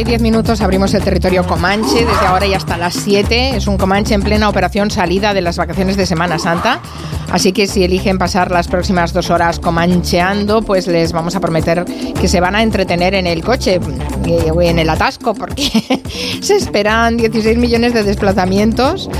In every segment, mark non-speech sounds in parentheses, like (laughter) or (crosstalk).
y 10 minutos abrimos el territorio Comanche desde ahora y hasta las 7. Es un Comanche en plena operación salida de las vacaciones de Semana Santa. Así que si eligen pasar las próximas dos horas comancheando, pues les vamos a prometer que se van a entretener en el coche, eh, en el atasco, porque (laughs) se esperan 16 millones de desplazamientos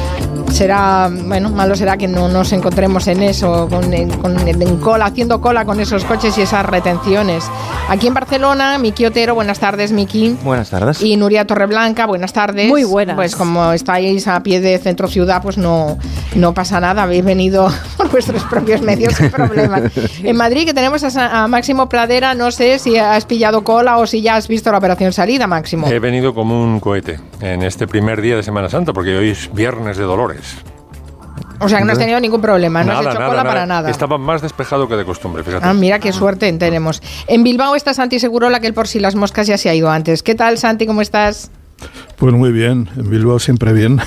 será, bueno, malo será que no nos encontremos en eso, con, en cola, haciendo cola con esos coches y esas retenciones. Aquí en Barcelona, Miki Otero, buenas tardes, Miki. Buenas tardes. Y Nuria Torreblanca, buenas tardes. Muy buenas. Pues como estáis a pie de centro ciudad, pues no, no pasa nada, habéis venido (laughs) por vuestros propios medios sin problemas. (laughs) en Madrid, que tenemos a, a, Máximo Pradera, no sé si has pillado cola o si ya has visto la operación salida, Máximo. He venido como un cohete en este primer día de Semana Santa, porque hoy es viernes de O sea, que no has tenido ningún problema, no has hecho cola para nada. Estaba más despejado que de costumbre, fíjate. Ah, mira qué suerte tenemos. En Bilbao está Santi Segurola, que el por si las moscas ya se ha ido antes. ¿Qué tal, Santi? ¿Cómo estás? Pues muy bien, en Bilbao siempre bien.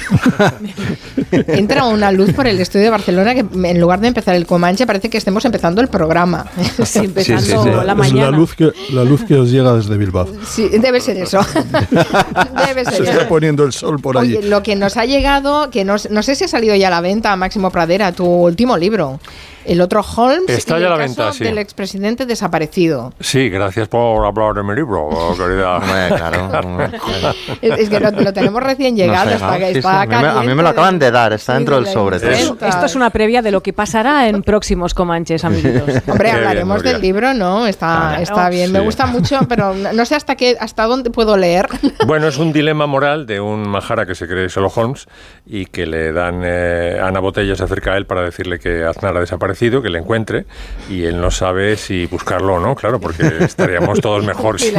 (laughs) Entra una luz por el estudio de Barcelona que en lugar de empezar el Comanche parece que estemos empezando el programa. (laughs) Sí, empezando la mañana. Es la luz, que, la luz que os llega desde Bilbao. Sí, debe ser eso. (laughs) debe ser Se está poniendo el sol por allí. lo que nos ha llegado, que no, no sé si ha salido ya a la venta, Máximo Pradera, tu último libro. El otro Holmes Está ya la venta, sí. del expresidente desaparecido. Sí, gracias por hablar de mi libro, (laughs) querida. claro. (laughs) es, que lo, lo, tenemos recién llegado, no sé, está, sí, está sí. A, mí, a, mí, me lo acaban de dar, está sí, dentro de del sobre. Esto, esto es una previa de lo que pasará en próximos Comanches, amiguitos. (laughs) Hombre, hablaremos del libro, ¿no? Está, Claro. está bien, me gusta mucho, pero no sé hasta qué, hasta dónde puedo leer. Bueno, es un dilema moral de un majara que se cree solo Holmes y que le dan eh, Ana Botella se acerca a él para decirle que Aznar ha desaparecido, que le encuentre y él no sabe si buscarlo o no, claro, porque estaríamos todos mejor (laughs) sin.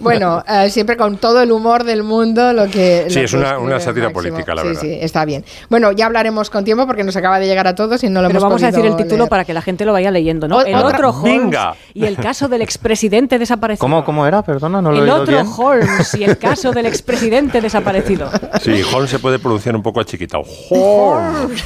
Bueno, eh, siempre con todo el humor del mundo, lo que. Sí, lo es que una- una sátira política, la sí, verdad. Sí, está bien. Bueno, ya hablaremos con tiempo porque nos acaba de llegar a todos y no lo Pero hemos vamos a decir el título leer. para que la gente lo vaya leyendo, ¿no? O- el otra- otro Holmes Venga. y el caso del expresidente desaparecido. ¿Cómo, ¿Cómo era? Perdona, no lo he El oído otro bien. Holmes y el caso del expresidente desaparecido. Sí, Holmes se puede pronunciar un poco achiquitado. (laughs) Holmes.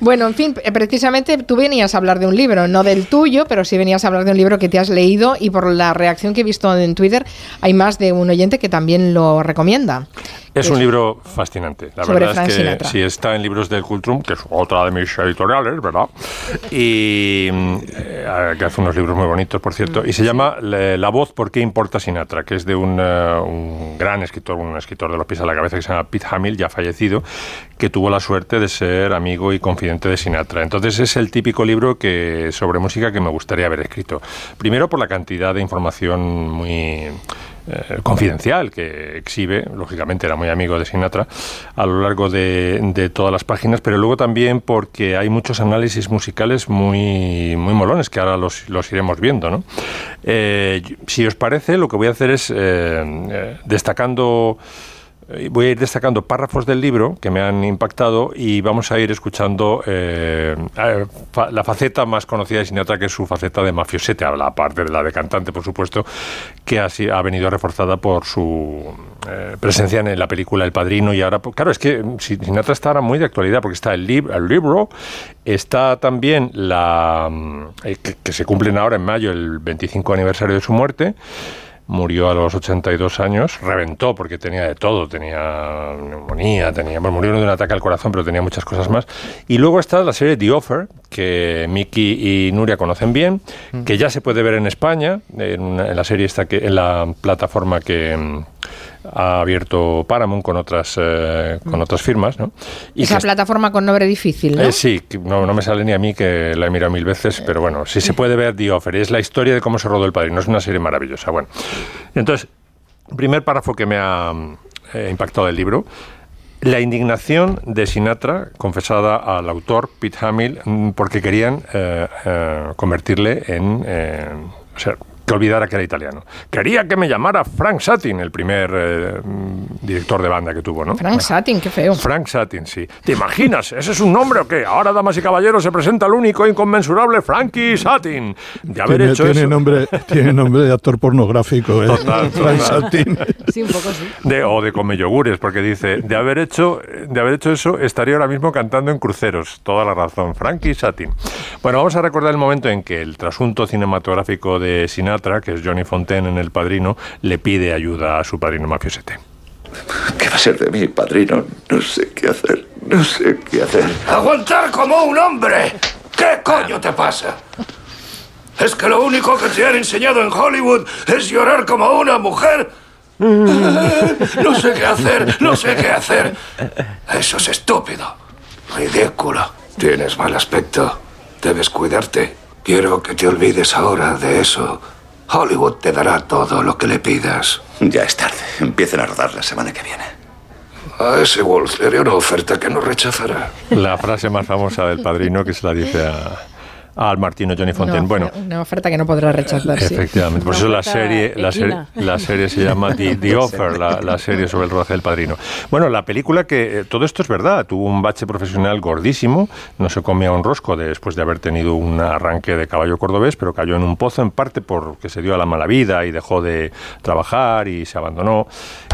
Bueno, en fin, eh, precisamente tú venías a hablar de un libro, no del tuyo, pero sí venías a hablar de un libro que te has leído y por la reacción que he visto en Twitter hay más de un oyente que también lo recomienda. Es un libro fascinante. La verdad Frank es que Sinatra. sí está en libros del Cultrum, que es otra de mis editoriales, ¿verdad? Y eh, que hace unos libros muy bonitos, por cierto. Y se llama La La voz, ¿por qué importa Sinatra? Que es de un, eh, un gran escritor, un escritor de los pies a la cabeza que se llama Pete Hamill, ya fallecido, que tuvo la suerte de ser amigo y confidente de Sinatra. Entonces es el típico libro que sobre música que me gustaría haber escrito. Primero por la cantidad de información muy eh, confidencial que exhibe, lógicamente era muy amigo de Sinatra, a lo largo de, todas las páginas, pero luego también porque hay muchos análisis musicales muy, muy molones que ahora los, los iremos viendo. ¿no? Eh, si os parece, lo que voy a hacer es, eh, destacando... eh, Voy a ir destacando párrafos del libro que me han impactado y vamos a ir escuchando eh, eh, la faceta más conocida de Sinatra, que es su faceta de mafiosete, aparte de la de cantante, por supuesto, que así ha venido reforzada por su presencia en la película El Padrino y ahora, pues, claro, es que mm, Sin- Sinatra está ahora muy de actualidad porque está el, lib- el libro, está también la mm, que se cumplen ahora en mayo el 25 aniversario de su muerte. Murió a los 82 años, reventó porque tenía de todo, tenía neumonía, tenía, bueno, murió de un ataque al corazón, pero tenía muchas cosas más. Y luego está la serie The Offer, que Miki y Nuria conocen bien, que ya se puede ver en España, en, una- en la serie esta que, en la plataforma que mm, ha abierto Paramount con otras eh, con otras firmas, ¿no? Y Esa plataforma con nombre difícil, ¿no? eh, sí, no, no me sale ni a mí que la he mirado mil veces, pero bueno, sí se puede ver The Offer. Es la historia de cómo se rodó El Padrino. Es una serie maravillosa. Bueno, entonces, primer párrafo que me ha eh, impactado del libro. La indignación de Sinatra, confesada al autor Pete Hamill, mm, porque querían eh, eh, convertirle en... eh, o sea, que olvidara que era italiano. Quería que me llamara Frank Satin, el primer eh, director de banda que tuvo, ¿no? Frank Satin, qué feo. Frank Satin, sí. ¿Te imaginas? ¿Ese es un nombre o qué? Ahora, damas y caballeros, se presenta el único inconmensurable Frankie Satin. De haber Tiene, hecho tiene eso. nombre, tiene nombre de actor pornográfico, ¿eh? Total, Frank total. Satin. Sí, un poco sí. De, o de come yogures, porque dice, de haber hecho, de haber hecho eso, estaría ahora mismo cantando en cruceros. Toda la razón. Frankie Satin. Bueno, vamos a recordar el momento en que el trasunto cinematográfico de Sinatra Sinatra, que es Johnny Fontaine en El Padrino, le pide ayuda a su padrino mafiosete. ¿Qué va a ser de mí, padrino? No sé qué hacer. No sé qué hacer. ¡Aguantar como un hombre! ¿Qué coño te pasa? ¿Es que lo único que te han enseñado en Hollywood es llorar como una mujer? (laughs) No sé qué hacer, no sé qué hacer. Eso es estúpido. Ridículo. Tienes mal aspecto. Debes cuidarte. Quiero que te olvides ahora de eso. Hollywood te dará todo lo que le pidas. Ya es tarde. Empiecen a rodar la semana que viene. A ese Wolf le haré una oferta que no rechazará. La frase más famosa del padrino que se la dice a, al Martino Johnny Fontaine. No, bueno, una oferta que no podrá rechazar. sí. Efectivamente, por Una eso la serie, la, la serie se llama (laughs) The, The Offer, la, la serie sobre el rodaje del padrino. Bueno, la película que eh, todo esto es verdad, tuvo un bache profesional gordísimo, no se comía un rosco después de haber tenido un arranque de caballo cordobés, pero cayó en un pozo en parte porque se dio a la mala vida y dejó de trabajar y se abandonó.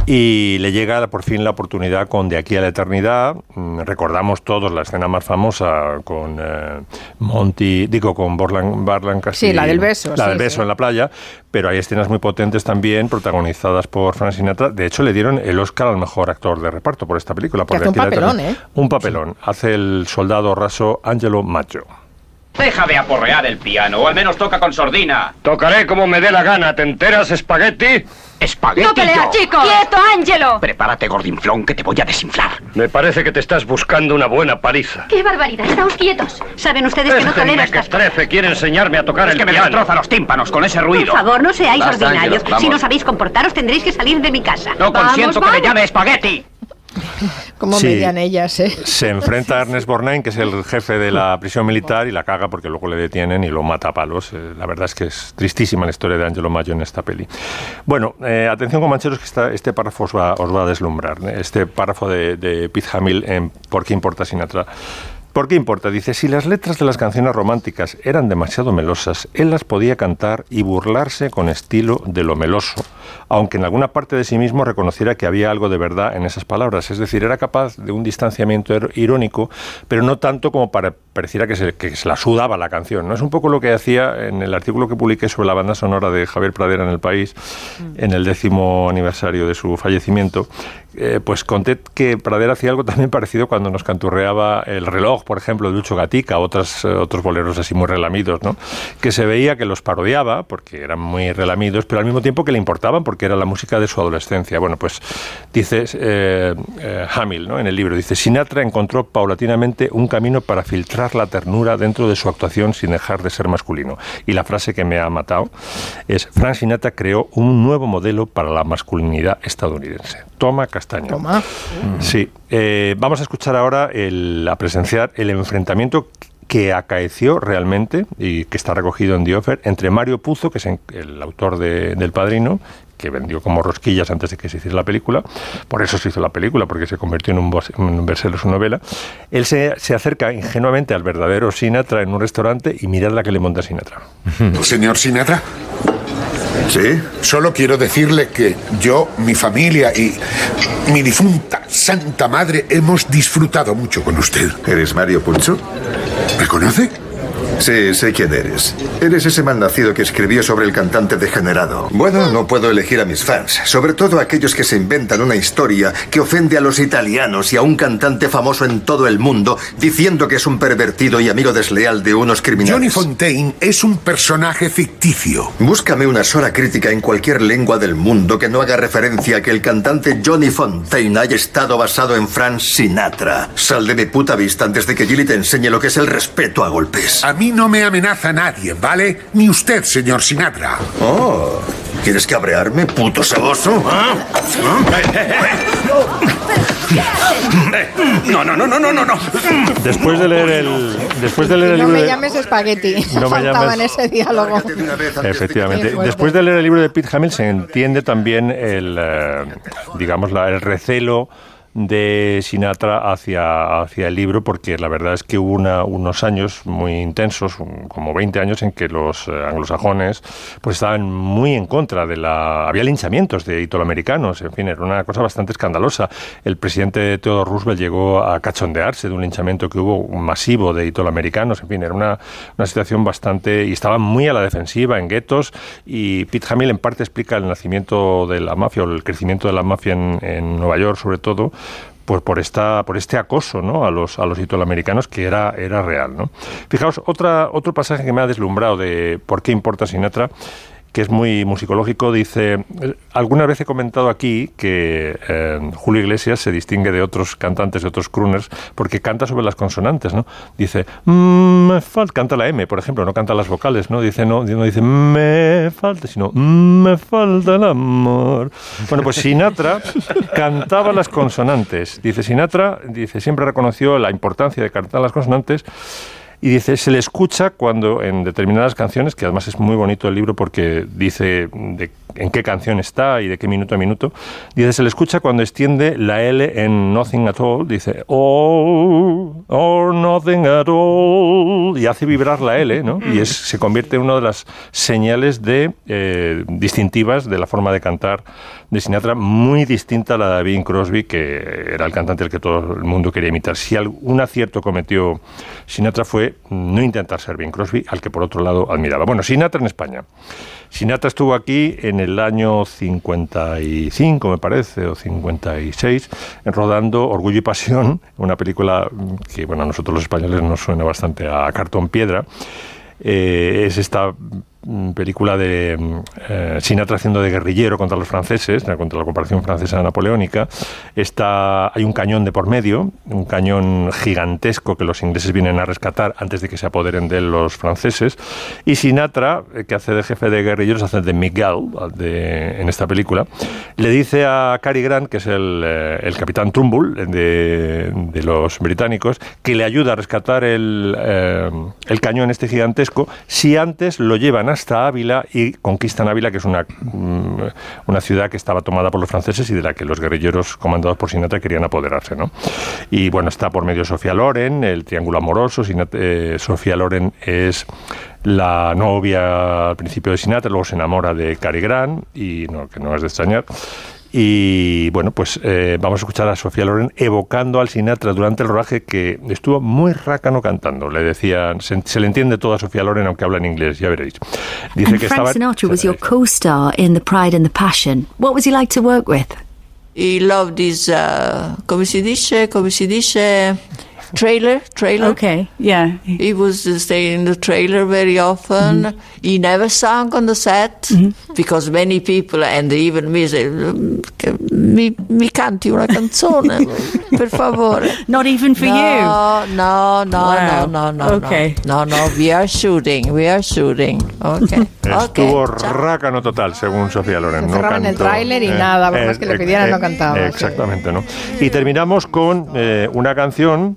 Y le llega por fin la oportunidad con De aquí a la eternidad. Mm, Recordamos todos la escena más famosa con eh, Monty, digo, con Borland, Barlan Sí, la del beso, La sí, del beso sí. en la playa, pero hay escenas muy potentes también, protagonizadas por Frank Sinatra. De hecho, le dieron el Oscar al mejor actor de reparto por esta película. por hace un papelón. ¿eh? Un papelón. Hace el soldado raso Angelo Maggio. Deja de aporrear el piano, o al menos toca con sordina. Tocaré como me dé la gana. ¿Te enteras, espagueti? ¡Espagueti! ¡No peleas, chicos! ¡Quieto, Ángelo! Prepárate, gordinflón, que te voy a desinflar. Me parece que te estás buscando una buena paliza. ¡Qué barbaridad! Estáos quietos. Saben ustedes que no Este tolero estas mequetrefe quiere enseñarme a tocar Es el que me piano. destroza los tímpanos con ese Por ruido. favor, no seáis ordinarios. Si no sabéis comportaros, tendréis que salir de mi casa. No consiento Vamos, que me llame espagueti. (laughs) Como Sí. median ellas, ¿eh? Se enfrenta a Ernest Borgnine, que es el jefe de la prisión militar, y la caga porque luego le detienen y lo mata a palos. Eh, la verdad es que es tristísima la historia de Angelo Maggio en esta peli. Bueno, eh, atención comancheros que esta- este párrafo os va, os va a deslumbrar. Este párrafo de, de Pete Hamill en ¿Por qué importa Sinatra? ¿Por qué importa? Dice, si las letras de las canciones románticas eran demasiado melosas, él las podía cantar y burlarse con estilo de lo meloso, aunque en alguna parte de sí mismo reconociera que había algo de verdad en esas palabras. Es decir, era capaz de un distanciamiento er- irónico, pero no tanto como para pareciera que se, que se la sudaba la canción. ¿no? Es un poco lo que hacía en el artículo que publiqué sobre la banda sonora de Javier Pradera en El País, en el décimo aniversario de su fallecimiento. Eh, pues conté que Pradera hacía algo también parecido cuando nos canturreaba el reloj, por ejemplo, de Lucho Gatica, otras, eh, otros boleros así muy relamidos, que se veía que los parodiaba, porque eran muy relamidos, pero al mismo tiempo que le importaban, porque era la música de su adolescencia. Bueno, pues dice eh, eh, Hamill ¿no? en el libro, dice, Sinatra encontró paulatinamente un camino para filtrar la ternura dentro de su actuación sin dejar de ser masculino. Y la frase que me ha matado es, Frank Sinatra creó un nuevo modelo para la masculinidad estadounidense. Toma castaño. Toma. Sí, eh, vamos a escuchar ahora el, a presenciar el enfrentamiento que acaeció realmente y que está recogido en The Offer entre Mario Puzo, que es el autor de- del Padrino, que vendió como rosquillas antes de que se hiciera la película, por eso se hizo la película, porque se convirtió en un, un bestseller su novela. Él se, se acerca ingenuamente al verdadero Sinatra en un restaurante y mirad la que le monta Sinatra. Señor Sinatra. Sí. Solo quiero decirle que yo, mi familia y mi difunta Santa Madre hemos disfrutado mucho con usted. ¿Eres Mario Puzo? ¿Me conoce? Sí, sé quién eres. Eres ese malnacido que escribió sobre el cantante degenerado. Bueno, no puedo elegir a mis fans, sobre todo aquellos que se inventan una historia que ofende a los italianos y a un cantante famoso en todo el mundo, diciendo que es un pervertido y amigo desleal de unos criminales. Johnny Fontaine es un personaje ficticio. Búscame una sola crítica en cualquier lengua del mundo que no haga referencia a que el cantante Johnny Fontaine haya estado basado en Frank Sinatra. Sal de mi puta vista antes de que Gilly te enseñe lo que es el respeto a golpes. A mí no me amenaza nadie, ¿vale? Ni usted, señor Sinatra. Oh, ¿quieres cabrearme, puto saboso? ¿Ah? No, no, no, no, no, no, no. Después de leer el, después de leer el No libro me de- llames espagueti. No me llames- en ese diálogo. Efectivamente. Después de leer el libro de Pete Hamill se entiende también el, eh, digamos, la- el recelo de Sinatra hacia, hacia el libro, porque la verdad es que hubo una- unos años muy intensos, como 20 años, en que los eh, anglosajones pues estaban muy en contra de la... Había linchamientos de italoamericanos, en fin, era una cosa bastante escandalosa. El presidente Theodore Roosevelt llegó a cachondearse de un linchamiento que hubo masivo de italoamericanos, en fin, era una, una situación bastante... y estaban muy a la defensiva en guetos y Pete Hamill en parte explica el nacimiento de la mafia o el crecimiento de la mafia en Nueva York sobre todo pues por esta por este acoso ¿no? a los a los italoamericanos que era era real ¿no? fijaos otra otro pasaje que me ha deslumbrado de por qué importa Sinatra que es muy musicológico, dice, alguna vez he comentado aquí que eh, Julio Iglesias se distingue de otros cantantes, de otros crooners, porque canta sobre las consonantes, ¿no? Dice, "Mm, me falta, canta la M, por ejemplo, no canta las vocales, ¿no? Dice, no, no dice, me falta, sino, "Mm, me falta el amor. Bueno, pues Sinatra (laughs) cantaba las consonantes. Dice, Sinatra, dice, siempre reconoció la importancia de cantar las consonantes y dice, se le escucha cuando en determinadas canciones, que además es muy bonito el libro porque dice de en qué canción está y de qué minuto a minuto, dice, se le escucha cuando extiende la L en Nothing at All, dice, All or Nothing at All, y hace vibrar la L, ¿no? Y es, se convierte en una de las señales de, eh, distintivas de la forma de cantar de Sinatra, muy distinta a la de Bing Crosby, que era el cantante al que todo el mundo quería imitar. Si algún acierto cometió Sinatra fue no intentar ser Bing Crosby, al que por otro lado admiraba. Bueno, Sinatra en España. Sinatra estuvo aquí en el año 55, me parece, o 56, rodando Orgullo y Pasión, una película que bueno, a nosotros los españoles nos suena bastante a cartón piedra. Eh, es esta película de mm, eh, Sinatra haciendo de guerrillero contra los franceses, eh, contra la ocupación francesa napoleónica. Está, hay un cañón de por medio, un cañón gigantesco que los ingleses vienen a rescatar antes de que se apoderen de él los franceses. Y Sinatra, eh, que hace de jefe de guerrilleros, hace de Miguel de- en esta película, le dice a Cary Grant, que es el, eh, el capitán Trumbull de, de los británicos, que le ayuda a rescatar el, eh, el cañón este gigantesco si antes lo llevan hasta Ávila y conquistan Ávila, que es una, mm, una ciudad que estaba tomada por los franceses y de la que los guerrilleros comandados por Sinatra querían apoderarse. ¿no? Y bueno, está por medio Sofía Loren, el triángulo amoroso. Sinat- eh, Sofía Loren es la novia al principio de Sinatra, luego se enamora de Cary Grant, y no, que no es de extrañar. Y bueno, pues eh, vamos a escuchar a Sofía Loren evocando al Sinatra durante el rodaje que estuvo muy rácano cantando. Le decían, se, se le entiende todo a Sofía Loren aunque habla en inglés, ya veréis. Dice and que Frank estaba... Sinatra was your co-star in The Pride and the Passion. What was he like to work with? He loved his, uh, come si dice, come si dice, trailer, trailer. Okay, yeah. He was uh, staying in the trailer very often. He never sang on the set because many people, and even me, say, "Mm, mi, mi canti una canzone, (laughs) per favore. Not even for no, you? No, no, Wow. no, no, no, Okay. no. No, no, we are shooting, we are shooting. Okay. Estuvo rácano total, según Sofía Loren. Se no cerraba en el cantó. tráiler y nada, por más que le pidieran, no cantaba, sí. Exactamente, ¿no? Y terminamos con eh, una canción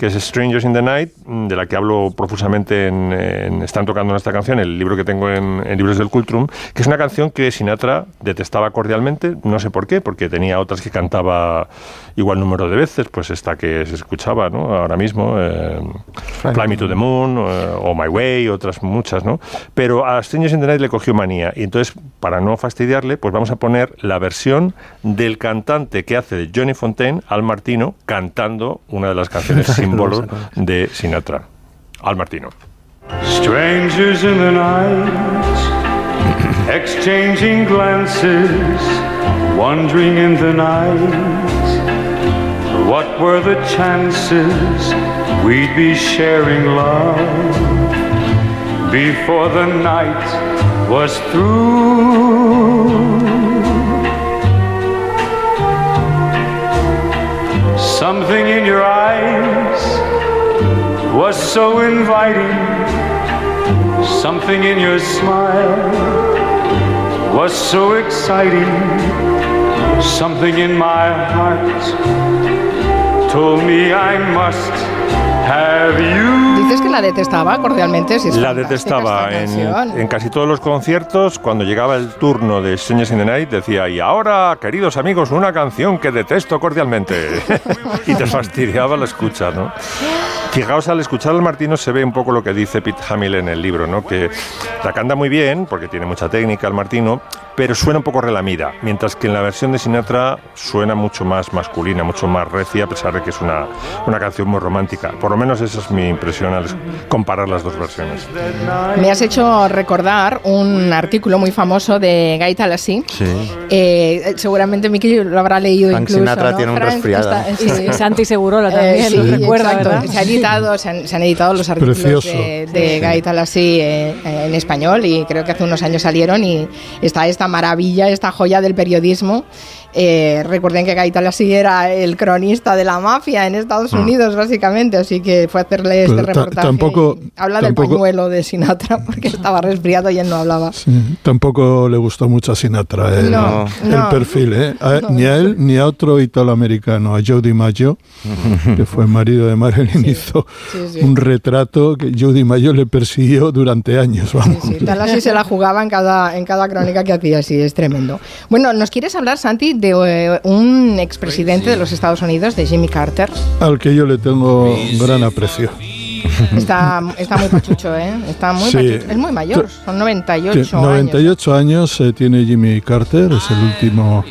que es Strangers in the Night, mm, de la que hablo profusamente en, en Están tocando esta canción, el libro que tengo en, en Libros del Cultrum, que es una canción que Sinatra detestaba cordialmente, no sé por qué, porque tenía otras que cantaba igual número de veces, pues esta que se escuchaba ¿no? ahora mismo, eh, Fly Me to the Moon eh, o My Way, otras muchas, ¿no? Pero a Strangers in the Night le cogió manía y entonces, para no fastidiarle, pues vamos a poner la versión del cantante que hace de Johnny Fontaine, Al Martino, cantando una de las canciones (laughs) símbolos de Sinatra. Al Martino. Strangers in the night, (clears throat) exchanging glances, wandering in the night. What were the chances we'd be sharing love before the night was through? Something in your eyes was so inviting. Something in your smile was so exciting. Something in my heart told me I must have you. Dices que la detestaba cordialmente. Si es La detestaba esta en, en casi todos los conciertos. Cuando llegaba el turno de Strangers in the Night, decía: Y ahora, queridos amigos, una canción que detesto cordialmente. (laughs) y te fastidiaba la escucha, ¿no? Fijaos, al escuchar al Martino se ve un poco lo que dice Pete Hamill en el libro, ¿no? Que la canta muy bien, porque tiene mucha técnica el Martino, pero suena un poco relamida, mientras que en la versión de Sinatra suena mucho más masculina, mucho más recia, a pesar de que es una, una canción muy romántica. Por lo menos esa es mi impresión al comparar las dos versiones. Me has hecho recordar un artículo muy famoso de Guy Talassi. Sí. Eh, seguramente Miki lo habrá leído Frank incluso. Sinatra ¿no? tiene un Frank resfriado. está- (laughs) sí. Santi Segurola Eh, también, sí, lo recuerda. ¿verdad? Editado, se, han, se han editado los artículos de, de eh, eh, en español y creo que hace unos años salieron y está esta maravilla, esta joya del periodismo. Eh, recuerden que Guy Talassi era el cronista de la mafia en Estados Ah. Unidos, básicamente, así que fue a hacerle este Pero ta- reportaje. tampoco- habla tampoco- del pañuelo de Sinatra (laughs) porque estaba resfriado y él no hablaba. Sí, tampoco le gustó mucho a Sinatra el, No, el no. perfil, ¿eh? A- Ni a él ni a otro italoamericano, a Joe DiMaggio, que fue el marido de Marilyn, (laughs) hizo sí, sí. un retrato que Joe DiMaggio le persiguió durante años. Vamos. Sí, tal así se la jugaba en cada, en cada crónica que hacía, sí, es tremendo. Bueno, ¿nos quieres hablar, Santi, de eh, un expresidente de los Estados Unidos, de Jimmy Carter? Al que yo le tengo gran aprecio. Está, está muy pachucho, ¿eh? Está muy Sí. pachucho. Es muy mayor, son 98 Sí, 98 años, eh, tiene Jimmy Carter, es el último,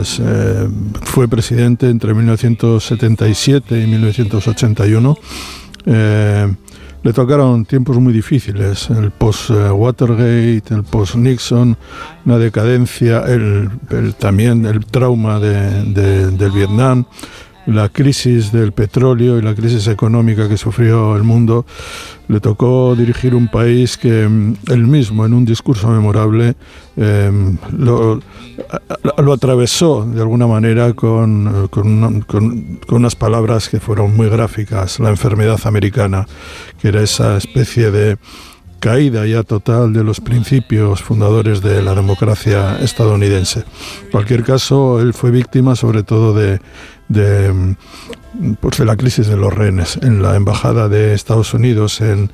es, eh, fue presidente entre 1977 y 1981. Eh, le tocaron tiempos muy difíciles, el post-Watergate, el post-Nixon, una decadencia, el, también el trauma de- de- del Vietnam, la crisis del petróleo y la crisis económica que sufrió el mundo, le tocó dirigir un país que mm, él mismo, en un discurso memorable, eh, lo, atravesó de alguna manera con, eh, con, con- con unas palabras que fueron muy gráficas, la enfermedad americana, que era esa especie de caída ya total de los principios fundadores de la democracia estadounidense. En cualquier caso, él fue víctima sobre todo de, de, mm, pues de la crisis de los rehenes. En la embajada de Estados Unidos en,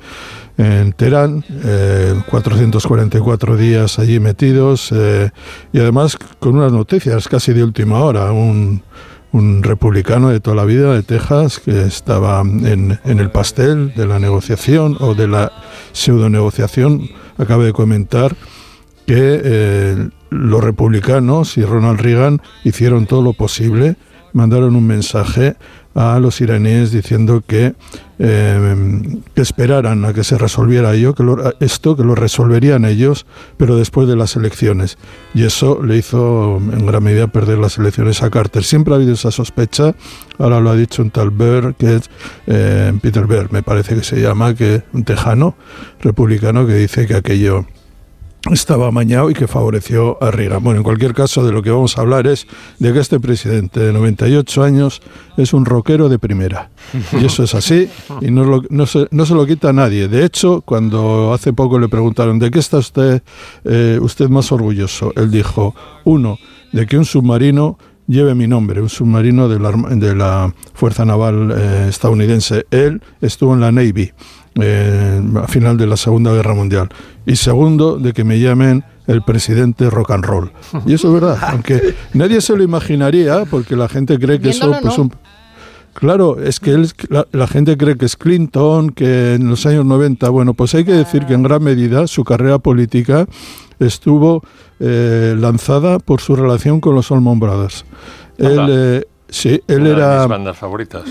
en Teherán, eh, 444 días allí metidos eh, y además con unas noticias casi de última hora, un, un republicano de toda la vida de Texas que estaba en, en el pastel de la negociación o de la pseudo negociación, acaba de comentar que eh, los republicanos y Ronald Reagan hicieron todo lo posible, mandaron un mensaje a los iraníes diciendo que, eh, que esperaran a que se resolviera ello, que lo- esto, que lo resolverían ellos, pero después de las elecciones. Y eso le hizo en gran medida perder las elecciones a Carter. Siempre ha habido esa sospecha, ahora lo ha dicho un tal Bear, que es eh, Peter Bear, me parece que se llama, que un tejano republicano que dice que aquello estaba amañado y que favoreció a Reagan. Bueno, en cualquier caso, de lo que vamos a hablar es de que este presidente de 98 años es un rockero de primera. Y eso es así y no, se, lo quita nadie. De hecho, cuando hace poco le preguntaron de qué está usted, eh, usted más orgulloso, él dijo, uno, de que un submarino lleve mi nombre, un submarino de la, de Fuerza Naval eh, estadounidense. Él estuvo en la Navy eh, a final de la Segunda Guerra Mundial. Y segundo, de que me llamen el presidente rock and roll. Y eso es verdad, (laughs) aunque nadie se lo imaginaría, porque la gente cree que eso pues, no. un- Claro, es que él- la, la gente cree que es Clinton, que en los años 90, bueno, pues hay que decir que en gran medida su carrera política estuvo eh, lanzada por su relación con los Allman Brothers. Él, eh, sí, él Una de era mis bandas favoritas.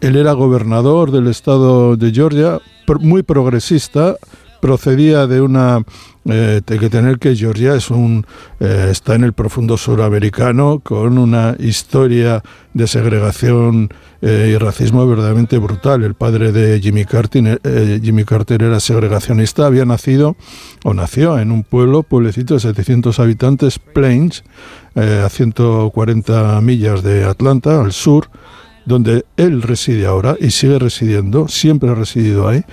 él era gobernador del estado de Georgia, muy progresista, procedía de una eh, que tener que Georgia es un eh, está en el profundo suramericano con una historia de segregación eh, y racismo verdaderamente brutal. El padre de Jimmy Carter, eh, Jimmy Carter era segregacionista, había nacido o nació en un pueblo, pueblecito de 700 habitantes, Plains, a 140 millas de Atlanta, al sur, donde él reside ahora y sigue residiendo, siempre ha residido ahí.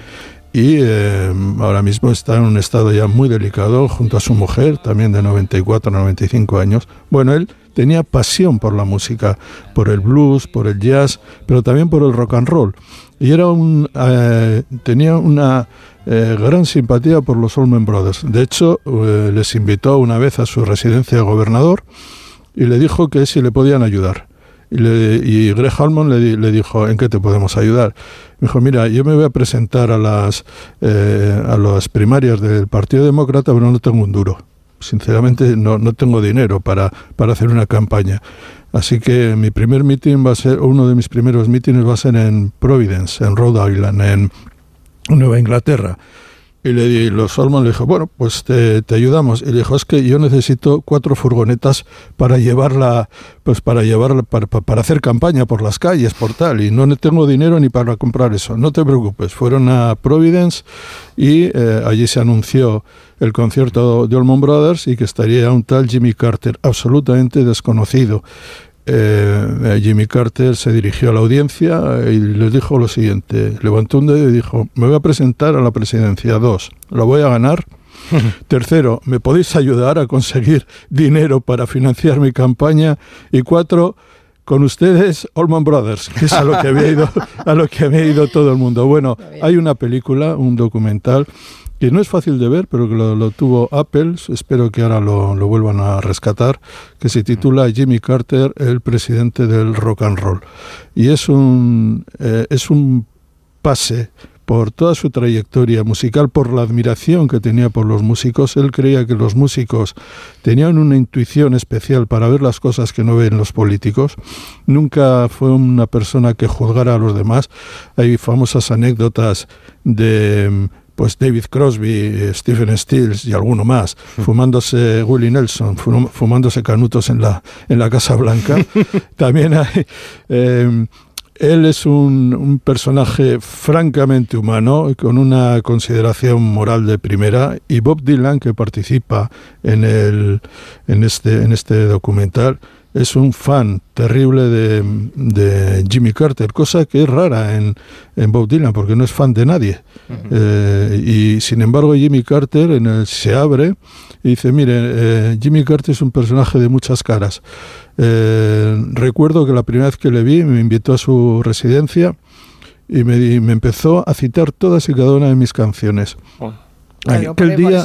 Y eh, ahora mismo está en un estado ya muy delicado junto a su mujer, también de 94 95 años. Bueno, él tenía pasión por la música, por el blues, por el jazz, pero también por el rock and roll. y era un eh, tenía una eh, gran simpatía por los Allman Brothers. De hecho, les invitó una vez a su residencia de gobernador y le dijo que si le podían ayudar. Y, le- y Greg Halmon le, le dijo, ¿en qué te podemos ayudar? Me dijo, mira, yo me voy a presentar a las, eh, a las primarias del Partido Demócrata, pero no tengo un duro. Sinceramente, no, no tengo dinero para, para hacer una campaña. Así que mi primer meeting va a ser, uno de mis primeros mítines va a ser en Providence, en Rhode Island, en Nueva Inglaterra. Y le di, los Solman le dijo, bueno, pues te, ayudamos. Y le dijo, es que yo necesito cuatro furgonetas para llevarla, pues para llevarla, para, para- hacer campaña por las calles, por tal, y no tengo dinero ni para comprar eso. No te preocupes. Fueron a Providence y eh, allí se anunció el concierto de Allman Brothers y que estaría un tal Jimmy Carter, absolutamente desconocido. Eh, Jimmy Carter se dirigió a la audiencia y les dijo lo siguiente, levantó un dedo y dijo, me voy a presentar a la presidencia, dos, lo voy a ganar. (laughs) Tercero, ¿me podéis ayudar a conseguir dinero para financiar mi campaña? Y cuatro, con ustedes, Allman Brothers, que es a lo que había ido, (laughs) a lo que había ido todo el mundo. Bueno, hay una película, un documental, que no es fácil de ver, pero que lo, tuvo Apple, espero que ahora lo, lo vuelvan a rescatar, que se titula Jimmy Carter, el presidente del rock and roll. Y es un, eh, es un pase por toda su trayectoria musical, por la admiración que tenía por los músicos. Él creía que los músicos tenían una intuición especial para ver las cosas que no ven los políticos. Nunca fue una persona que juzgara a los demás. Hay famosas anécdotas de pues David Crosby, eh, Stephen Stills y alguno más, fumándose Willie Nelson, fum- fumándose canutos en la, en la Casa Blanca. (laughs) También hay... eh, él es un, un personaje francamente humano, con una consideración moral de primera, y Bob Dylan, que participa en, el, en, este, en este documental, es un fan terrible de, de Jimmy Carter, cosa que es rara en, en Bob Dylan, porque no es fan de nadie. Eh, y sin embargo, Jimmy Carter en el, se abre y dice: Mire, eh, Jimmy Carter es un personaje de muchas caras. Eh, recuerdo que la primera vez que le vi me invitó a su residencia y me, di- me empezó a citar todas y cada una de mis canciones.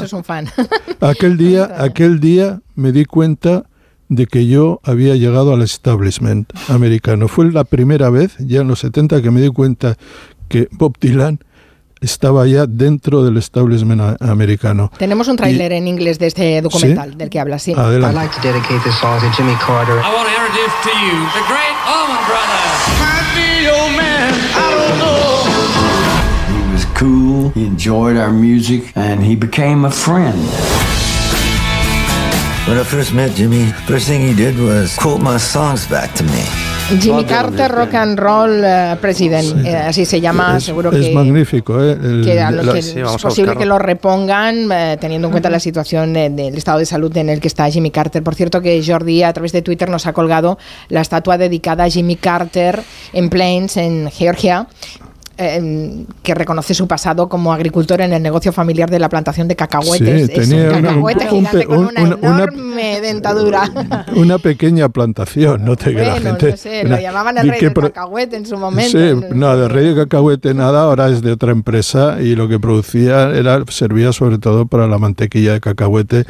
Es un fan. (laughs) aquel día, (laughs) aquel día me di cuenta de que yo había llegado al establishment americano. Fue la primera vez, ya en los 70, que me di cuenta que Bob Dylan estaba ya dentro del establishment americano. Tenemos un tráiler en inglés de este documental del que habla, sí. Adelante. I'd like to dedicate this song to Jimmy Carter. I want to introduce to you the great Allman Brothers. Might be old man, I don't know. He was cool, he enjoyed our music, and he became a friend. When I first met Jimmy, first thing he did was quote my songs back to me. Jimmy Carter Rock and Roll eh, President, eh, así se llama, es, seguro es que, magnífico. ¿eh? El- que, a lo la- que es posible que lo repongan, eh, teniendo en cuenta la situación eh, del estado de salud en el que está Jimmy Carter. Por cierto, que Jordi a través de Twitter nos ha colgado la estatua dedicada a Jimmy Carter en Plains, en Georgia. Eh, que reconoce su pasado como agricultor en el negocio familiar de la plantación de cacahuetes. Sí, Es tenía un un- cacahuete un- gigante un- con una un- una- enorme dentadura. (laughs) Una pequeña plantación, no te que la Bueno, gente. no sé, lo una- llamaban el rey del cacahuete en su momento. Sí, no, de rey de cacahuete nada, ahora es de otra empresa y lo que producía era servía sobre todo para la mantequilla de cacahuete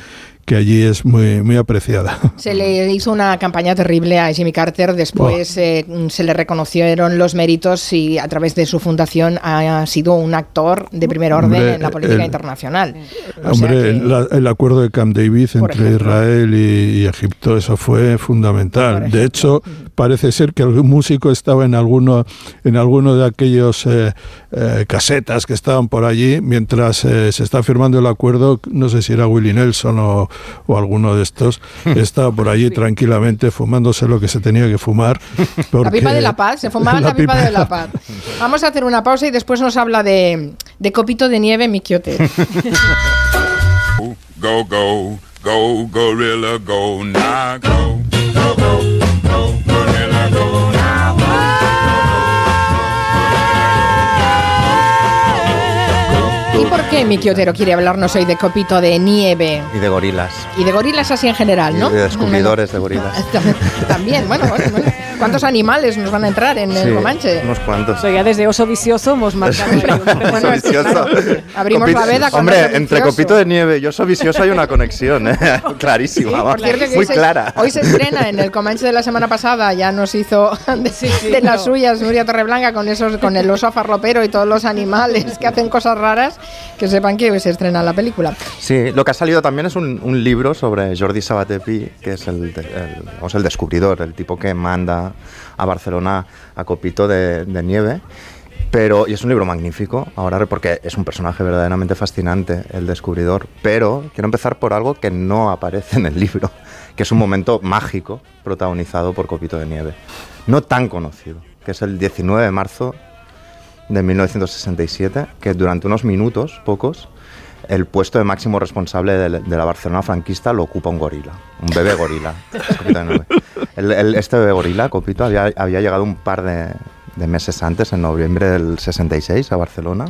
que allí es muy muy apreciada. (laughs) Se le hizo una campaña terrible a Jimmy Carter, después eh, se le reconocieron los méritos y a través de su fundación ha sido un actor de primer orden Hombre, en la política el- internacional. O Hombre, que- la- el acuerdo de Camp David entre ejemplo. Israel y, y Egipto, eso fue fundamental. De hecho, parece ser que algún músico estaba en alguno, en alguno de aquellos eh, eh, casetas que estaban por allí mientras eh, se está firmando el acuerdo. No sé si era Willie Nelson o, o alguno de estos, (laughs) estaba por allí tranquilamente fumándose lo que se tenía que fumar. (laughs) la porque- pipa de la paz, se fumaba la, (laughs) pipa, de la paz. Vamos a hacer una pausa y después nos habla de, de copito de nieve, mi quiote. Go, go, go, gorilla, go, now, go. Go, go, go, gorilla, go, now. ¿Y por qué mi quiotero quiere hablarnos hoy de copito de nieve? Y de gorilas. Y de gorilas así en general, ¿no? Y de descubridores de gorilas. (laughs) También, bueno, bueno, bueno. ¿Cuántos animales nos van a entrar en el Sí, Comanche? unos cuantos. O sea, ya desde oso vicioso hemos marcado Oso vicioso. Abrimos la veda con Hombre, oso entre copito de nieve y oso vicioso hay una conexión, ¿eh? (laughs) clarísima, vamos, cierto, que muy hoy se- clara. Hoy se estrena en el Comanche de la semana pasada, ya nos hizo (laughs) de, de las suyas Nuria Torreblanca con esos, con el oso farropero y todos los animales que hacen cosas raras, que sepan que hoy se estrena la película. Sí, lo que ha salido también es un, libro sobre Jordi Sabatepi, que es el, vamos, el descubridor, el tipo que manda a Barcelona a Copito de, de nieve. Pero, y es un libro magnífico, ahora porque es un personaje verdaderamente fascinante, el descubridor. Pero quiero empezar por algo que no aparece en el libro, que es un momento mágico protagonizado por Copito de Nieve. No tan conocido, que es el 19 de marzo de 1967, que durante unos minutos, pocos, el puesto de máximo responsable de, de la Barcelona franquista lo ocupa un gorila, un bebé gorila. (laughs) El- el- este bebé gorila, Copito, había, había llegado un par de, de meses antes, en noviembre del 66, a Barcelona.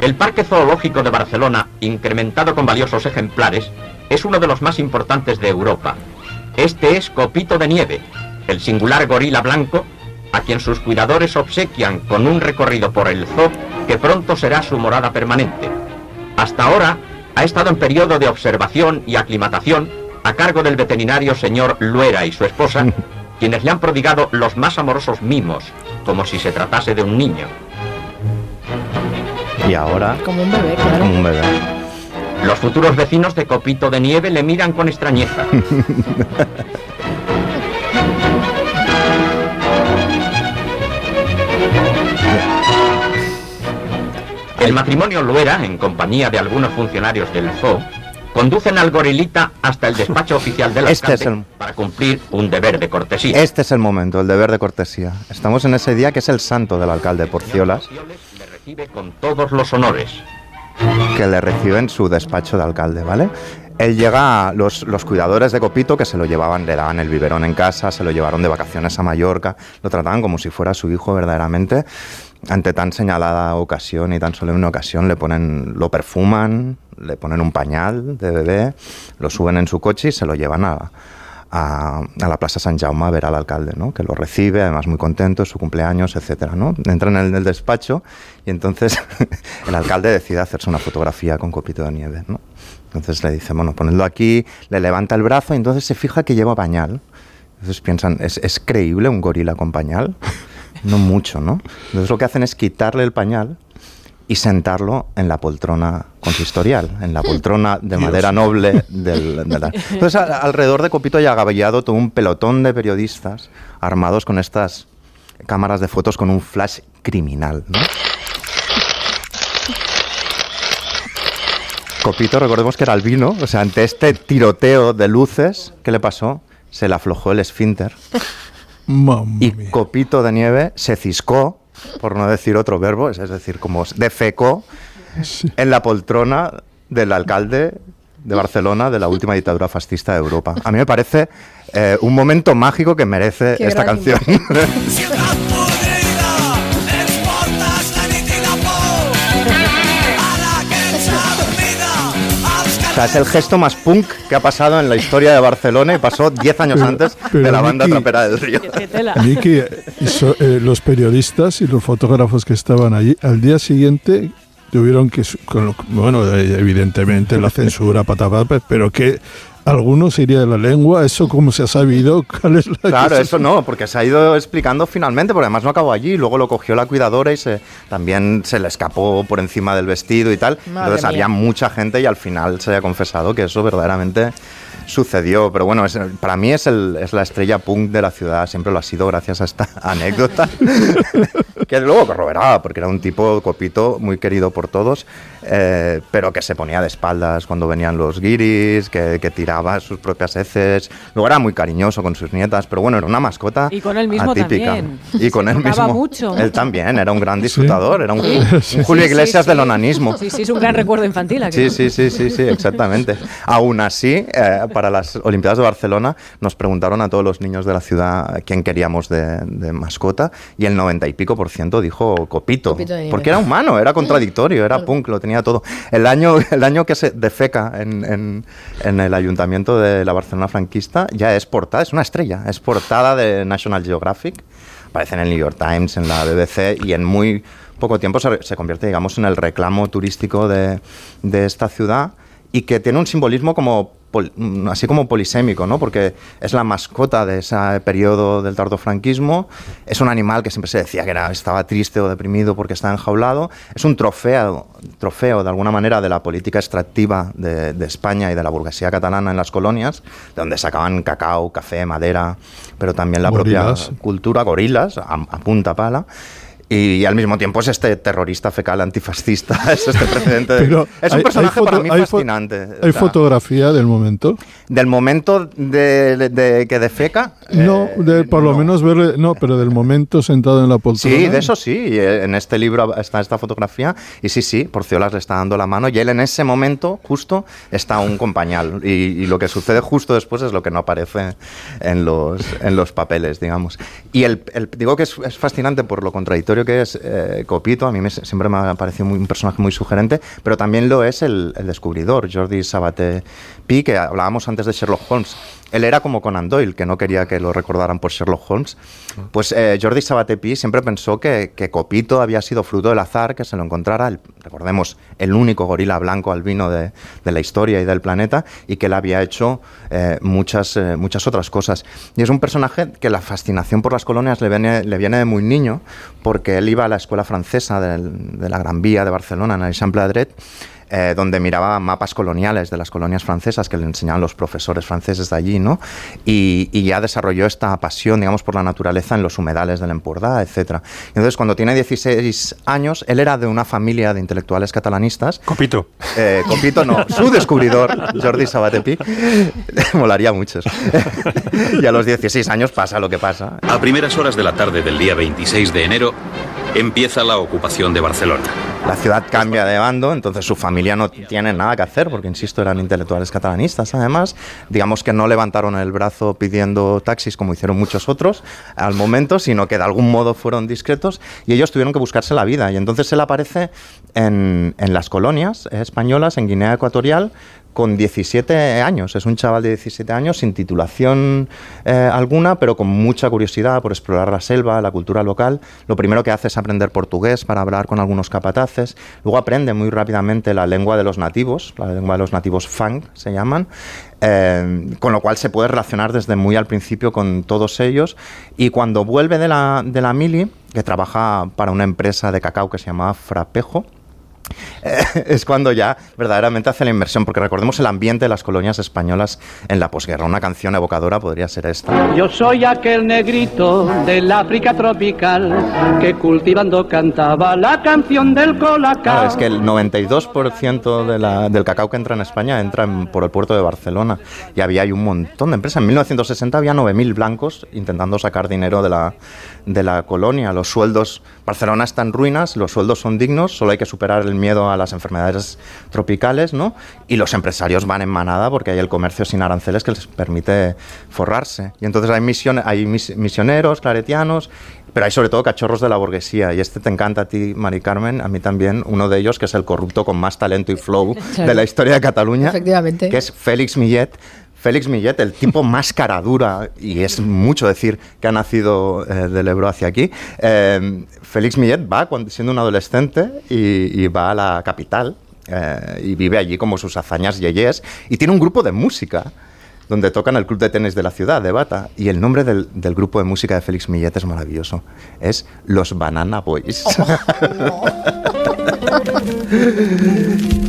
El Parque Zoológico de Barcelona, incrementado con valiosos ejemplares, es uno de los más importantes de Europa. Este es Copito de Nieve, el singular gorila blanco, a quien sus cuidadores obsequian con un recorrido por el zoo que pronto será su morada permanente. Hasta ahora ha estado en periodo de observación y aclimatación a cargo del veterinario señor Luera y su esposa, (laughs) quienes le han prodigado los más amorosos mimos, como si se tratase de un niño. Y ahora, Como un bebé, claro. como un bebé. Los futuros vecinos de Copito de Nieve le miran con extrañeza. (laughs) El matrimonio Luera, en compañía de algunos funcionarios del zoo, conducen al gorilita hasta el despacho (laughs) oficial del Este alcalde es el- para cumplir un deber de cortesía. Este es el momento, el deber de cortesía. Estamos en ese día que es el santo del alcalde Porciolas, Le recibe con todos los honores. que le recibe en su despacho de alcalde, ¿vale? Él llega, los, los cuidadores de Copito que se lo llevaban, le daban el biberón en casa, se lo llevaron de vacaciones a Mallorca, lo trataban como si fuera su hijo verdaderamente. Ante tan señalada ocasión y tan solemne ocasión le ponen, lo perfuman, le ponen un pañal de bebé, lo suben en su coche y se lo llevan a, a, la Plaza San Jaume a ver al alcalde, ¿no? que lo recibe, además muy contento, su cumpleaños, etcétera, ¿no? Entran en el despacho y entonces (laughs) el alcalde decide hacerse una fotografía con copito de nieve. ¿no? Entonces le dice, bueno, ponedlo aquí, le levanta el brazo y entonces se fija que lleva pañal. Entonces piensan, ¿es, es creíble un gorila con pañal? No mucho, ¿no? Entonces lo que hacen es quitarle el pañal y sentarlo en la poltrona consistorial, en la poltrona de Dios. madera noble del... de la- (laughs) Entonces a- alrededor de Copito y agavallado todo un pelotón de periodistas armados con estas cámaras de fotos con un flash criminal, ¿no? Copito, recordemos que era albino, o sea, ante este tiroteo de luces, ¿qué le pasó? Se le aflojó el esfínter Mamma y Copito de Nieve se ciscó, por no decir otro verbo, es decir, como defecó en la poltrona del alcalde de Barcelona de la última dictadura fascista de Europa. A mí me parece eh, un momento mágico que merece Qué esta canción. (laughs) sea, es el gesto más punk que ha pasado en la historia de Barcelona y pasó 10 años Pero- antes pero, de la banda Miki- trapera del río. Miki, so- eh, los periodistas y los fotógrafos que estaban allí, al día siguiente tuvieron que, su- con lo- bueno, eh, evidentemente la censura, patapata, pero que algunos se iría de la lengua, eso cómo se ha sabido, (laughs) cuál es la Claro, eso no, porque se ha ido explicando finalmente, porque además no acabó allí, luego lo cogió la cuidadora y se, también se le escapó por encima del vestido y tal. Madre Entonces mía. había mucha gente y al final se ha confesado que eso verdaderamente sucedió. Pero bueno, es- para mí es, el- es la estrella punk de la ciudad, siempre lo ha sido gracias a esta (laughs) anécdota. (laughs) que luego corroboraba, porque era un tipo copito muy querido por todos, eh, pero que se ponía de espaldas cuando venían los guiris, que, que tiraba sus propias heces. Luego era muy cariñoso con sus nietas, pero bueno, era una mascota Y con él mismo atípica. también. Y con Se él tocaba mismo. mucho. Él también, era un gran disfrutador, era un, Sí. un Julio Sí, sí, Iglesias sí. del onanismo. Sí, sí, es un gran recuerdo infantil. ¿a que Sí, sí, sí, sí, sí, exactamente. Aún así, eh, para las Olimpiadas de Barcelona nos preguntaron a todos los niños de la ciudad quién queríamos de, de mascota y el 90 y pico por ciento dijo Copito, Copito porque era humano, era contradictorio, era punk, lo tenía todo. El año, el año que se defeca en, en- en el ayuntamiento ayuntamiento de la Barcelona franquista, ya es portada, es una estrella, es portada de National Geographic, aparece en el New York Times, en la BBC y en muy poco tiempo se, se convierte, digamos, en el reclamo turístico de, de esta ciudad y que tiene un simbolismo como pol- mm, así como polisémico, ¿no? Porque es la mascota de ese periodo del tardofranquismo, es un animal que siempre se decía que era, estaba triste o deprimido porque estaba enjaulado, es un trofeo, trofeo de alguna manera de la política extractiva de, de España y de la burguesía catalana en las colonias, de donde sacaban cacao, café, madera, pero también la Gorilas. propia cultura, gorilas, a, a punta pala. Y, al mismo tiempo es este terrorista fecal antifascista, (laughs) es este precedente. de- Pero es un hay- personaje hay para foto- mí hay fo- fascinante. ¿Hay fotografía del momento? Del momento de, de que defeca. No, de, por lo menos verle, no, pero del momento sentado en la poltrona. Sí, de eso sí. eh, En este libro está esta fotografía. Y sí, sí, Porciolas le está dando la mano. Y él en ese momento, justo, está un compañal. Y, y lo que sucede justo después es lo que no aparece en los, en los papeles, digamos. Y el, el- digo que es, es fascinante por lo contradictorio que es eh, Copito. A mí me- siempre me ha parecido un personaje muy sugerente. Pero también lo es el, el descubridor, Jordi Sabaté Pi, que hablábamos antes de Sherlock Holmes. Él era como Conan Doyle, que no quería que lo recordaran por Sherlock Holmes. Pues eh, Jordi Sabaté Pi siempre pensó que, Copito había sido fruto del azar, que se lo encontrara, recordemos, el único gorila blanco albino de, de la historia y del planeta, y que él había hecho eh, muchas, eh, muchas otras cosas. Y es un personaje que la fascinación por las colonias le viene, le viene de muy niño, porque él iba a la escuela francesa de la Gran Vía de Barcelona, en el Adret, eh, donde miraba mapas coloniales de las colonias francesas que le enseñaban los profesores franceses de allí, ¿no? Y, y ya desarrolló esta pasión, digamos, por la naturaleza en los humedales del Empordà, etcétera. Y Entonces, cuando tiene 16 años, él era de una familia de intelectuales catalanistas. Copito. Eh, Copito no, su descubridor, Jordi Sabaté Pi. (laughs) Molaría mucho eso. (laughs) y a los 16 años pasa lo que pasa. A primeras horas de la tarde del día 26 de enero empieza la ocupación de Barcelona. La ciudad cambia de bando, entonces su familia no tiene nada que hacer, porque insisto, eran intelectuales catalanistas además. Digamos que no levantaron el brazo pidiendo taxis como hicieron muchos otros al momento, sino que de algún modo fueron discretos y ellos tuvieron que buscarse la vida. Y entonces él aparece en, en las colonias españolas, en Guinea Ecuatorial, con 17 años. Es un chaval de 17 años sin titulación eh, alguna, pero con mucha curiosidad por explorar la selva, la cultura local. Lo primero que hace es aprender portugués para hablar con algunos capataces. Luego aprende muy rápidamente la lengua de los nativos, la lengua de los nativos Fang se llaman. eh, con lo cual se puede relacionar desde muy al principio con todos ellos. Y cuando vuelve de la, de la mili, que trabaja para una empresa de cacao que se llamaba Frapejo, (laughs) es cuando ya verdaderamente hace la inversión, porque recordemos el ambiente de las colonias españolas en la posguerra. Una canción evocadora podría ser esta. Yo soy aquel negrito del África tropical que cultivando cantaba la canción del colacao. Claro, es que el 92% de la- del cacao que entra en España entra en- por el puerto de Barcelona. Y había ahí un montón de empresas. En 1960 había 9.000 blancos intentando sacar dinero de la, de la colonia. Los sueldos, Barcelona está en ruinas, los sueldos son dignos, solo hay que superar el miedo a las enfermedades tropicales, ¿no? Y los empresarios van en manada porque hay el comercio sin aranceles que les permite forrarse. Y entonces hay, misione- hay mis- misioneros, claretianos, pero hay sobre todo cachorros de la burguesía. Y este te encanta a ti, Mari Carmen, a mí también, uno de ellos que es el corrupto con más talento y flow (laughs) de la historia de Cataluña, Efectivamente. que es Félix Millet. Félix Millet, el tipo (laughs) más cara dura, y es mucho decir que ha nacido eh, del Ebro hacia aquí. eh, Félix Millet va cuando, siendo un adolescente y, y va a la capital eh, y vive allí como sus hazañas yeyes y tiene un grupo de música donde tocan el club de tenis de la ciudad, de Bata. Y el nombre del, del grupo de música de Félix Millet es maravilloso. Es Los Banana Boys. (laughs)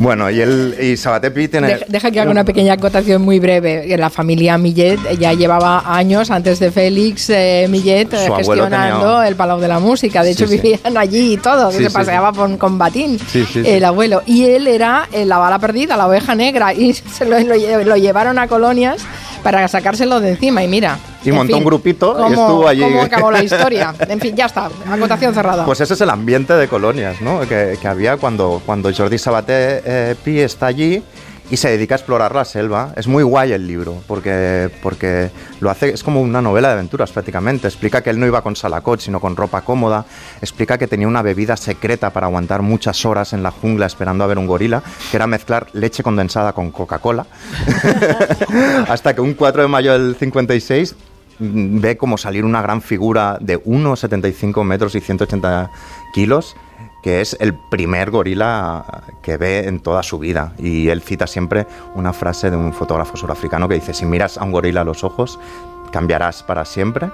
bueno, y, el, y Sabaté Pi tiene... Deja, deja que haga una pequeña acotación muy breve. La familia Millet ya llevaba años antes de Félix eh, Millet eh, Su gestionando tenía- el Palau de la Música. De hecho, sí. vivían allí y todo, que se paseaba con, con batín el abuelo. Y él era eh, la bala perdida, la oveja negra, y (laughs) se lo, lo llevaron a colonias para sacárselo de encima. Y mira. Y en montó un grupito y estuvo allí. cómo acabó la (laughs) historia. En fin, ya está. Acotación cerrada. Pues ese es el ambiente de colonias ¿no? que, que había cuando, cuando Jordi Sabaté eh, Pi está allí y se dedica a explorar la selva. Es muy guay el libro, porque, porque lo hace, es como una novela de aventuras prácticamente. Explica que él no iba con salacot, sino con ropa cómoda. Explica que tenía una bebida secreta para aguantar muchas horas en la jungla esperando a ver un gorila, que era mezclar leche condensada con Coca-Cola. (laughs) Hasta que un 4 de mayo del 56 mm, ve como salir una gran figura de 1,75 metros y 180 kilos que es el primer gorila que ve en toda su vida. Y él cita siempre una frase de un fotógrafo surafricano que dice, si miras a un gorila a los ojos, cambiarás para siempre.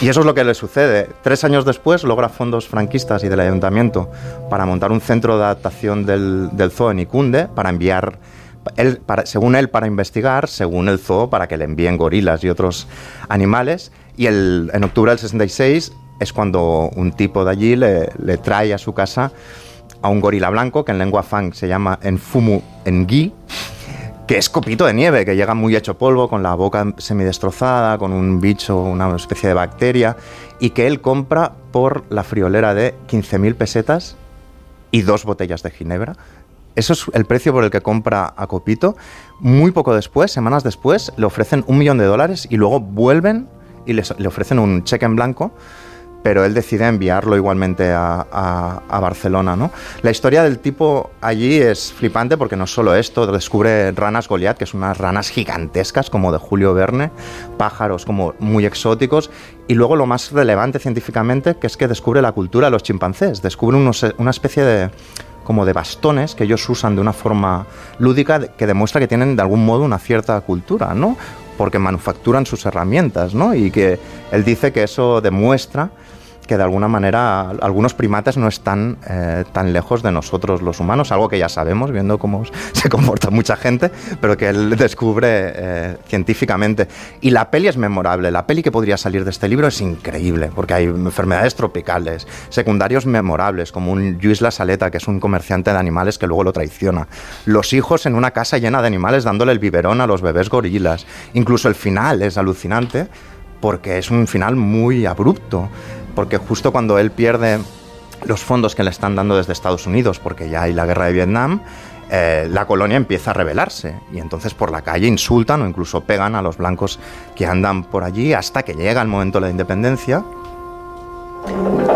Y eso es lo que le sucede. Tres años después logra fondos franquistas y del ayuntamiento para montar un centro de adaptación del, del zoo en Icunde, para enviar, según él, para investigar, según el zoo, para que le envíen gorilas y otros animales. Y el, en octubre del 66 es cuando un tipo de allí le, le trae a su casa a un gorila blanco que en lengua fang se llama Enfumu Engi, que es copito de nieve, que llega muy hecho polvo, con la boca semidestrozada, con un bicho, una especie de bacteria, y que él compra por la friolera de 15.000 pesetas y dos botellas de ginebra. Eso es el precio por el que compra a Copito. Muy poco después, semanas después, le ofrecen un millón de dólares y luego vuelven y les- le ofrecen un cheque en blanco pero él decide enviarlo igualmente a, Barcelona. ¿no? La historia del tipo allí es flipante porque no solo esto, descubre ranas Goliath, que son unas ranas gigantescas como de Julio Verne, pájaros como muy exóticos, y luego lo más relevante científicamente, que es que descubre la cultura de los chimpancés, descubre una especie de como de bastones que ellos usan de una forma lúdica que demuestra que tienen de algún modo una cierta cultura, ¿no? Porque manufacturan sus herramientas, ¿no? Y que él dice que eso demuestra que de alguna manera algunos primates no están eh, tan lejos de nosotros los humanos, algo que ya sabemos viendo cómo (laughs) se comporta mucha gente, pero que él descubre eh, científicamente. Y la peli es memorable, la peli que podría salir de este libro es increíble, porque hay enfermedades tropicales, secundarios memorables, como un Lluís La Saleta, que es un comerciante de animales que luego lo traiciona, los hijos en una casa llena de animales dándole el biberón a los bebés gorilas, incluso el final es alucinante, porque es un final muy abrupto, porque justo cuando él pierde los fondos que le están dando desde Estados Unidos, porque ya hay la guerra de Vietnam, eh, la colonia empieza a rebelarse y entonces por la calle insultan o incluso pegan a los blancos que andan por allí hasta que llega el momento de la independencia.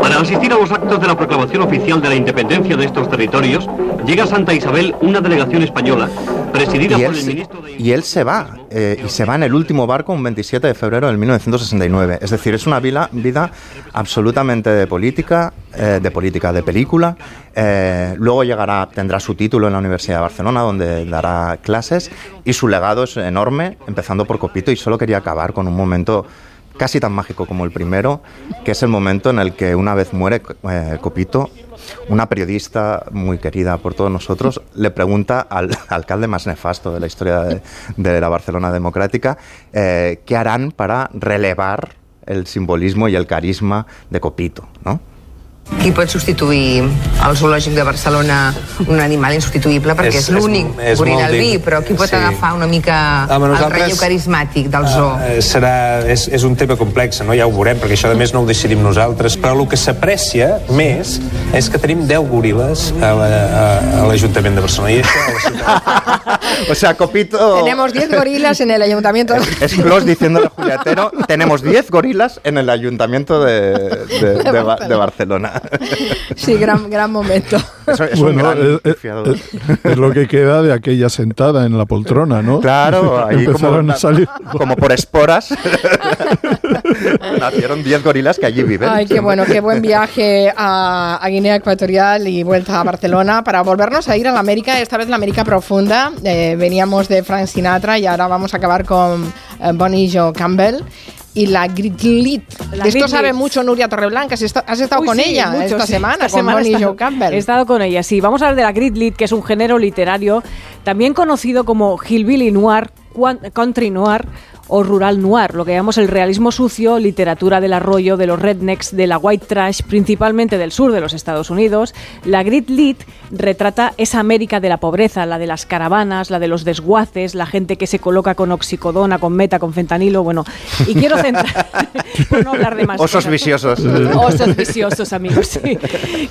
Para asistir a los actos de la proclamación oficial de la independencia de estos territorios, llega a Santa Isabel una delegación española, presidida Y por él, el se- ministro y él se va, eh, y se va en el último barco un 27 de febrero de 1969. Es decir, es una vida, vida absolutamente de política, eh, de política de película. Eh, luego llegará, tendrá su título en la Universidad de Barcelona, donde dará clases, y su legado es enorme, empezando por Copito, y solo quería acabar con un momento casi tan mágico como el primero, que es el momento en el que una vez muere eh, Copito, una periodista muy querida por todos nosotros le pregunta al (laughs) alcalde más nefasto de la historia de, la Barcelona democrática eh, qué harán para relevar el simbolismo y el carisma de Copito, ¿no? Qui pot substituir al zoològic de Barcelona un animal insubstituïble perquè És- és, l'únic al di- però qui pot sí. agafar una mica Home, el nosaltres- relleu carismàtic del zoo? Eh, serà, és, és un tema complex, no? ja ho veurem, perquè això de més no ho decidim nosaltres, però el que s'aprecia més és que tenim 10 goril·les a la- l'Ajuntament de Barcelona. I això a la ciutat... (laughs) O sea, Copito... Tenemos 10 gorilas en el ayuntamiento. Es Clos diciéndole a Juliatero, tenemos 10 gorilas en el ayuntamiento de, de- de Ba- de Barcelona. (laughs) Sí, gran, gran momento. Eso es un Bueno, gran es, es- es lo que queda de aquella sentada en la poltrona, ¿no? Claro, (laughs) ahí como, Empezaron a salir. como por esporas. (laughs) Nacieron 10 gorilas que allí viven. Ay, qué bueno, qué buen viaje a, a Guinea Ecuatorial y vuelta a Barcelona para volvernos a ir a la América, esta vez la América profunda. Eh, veníamos de Frank Sinatra y ahora vamos a acabar con eh, Bonnie Joe Campbell. Y la Gritlit. La esto sabe mucho Nuria Torreblanca. Has estado, Uy, con sí, ella mucho, esta sí. semana, Esta con semana he Bonnie Joe Campbell. He estado con ella, sí. Vamos a hablar de la Grit Lit, que es un género literario también conocido como Hillbilly Noir, Country Noir o rural noir, lo que llamamos el realismo sucio, literatura del arroyo, de los rednecks, de la white trash, principalmente del sur de los Estados Unidos. La grit lit retrata esa América de la pobreza, la de las caravanas, la de los desguaces, la gente que se coloca con oxicodona, con meta, con fentanilo, bueno. Y quiero centrar, (laughs) por no hablar de más Osos cosas. viciosos. Osos viciosos, amigos. sí.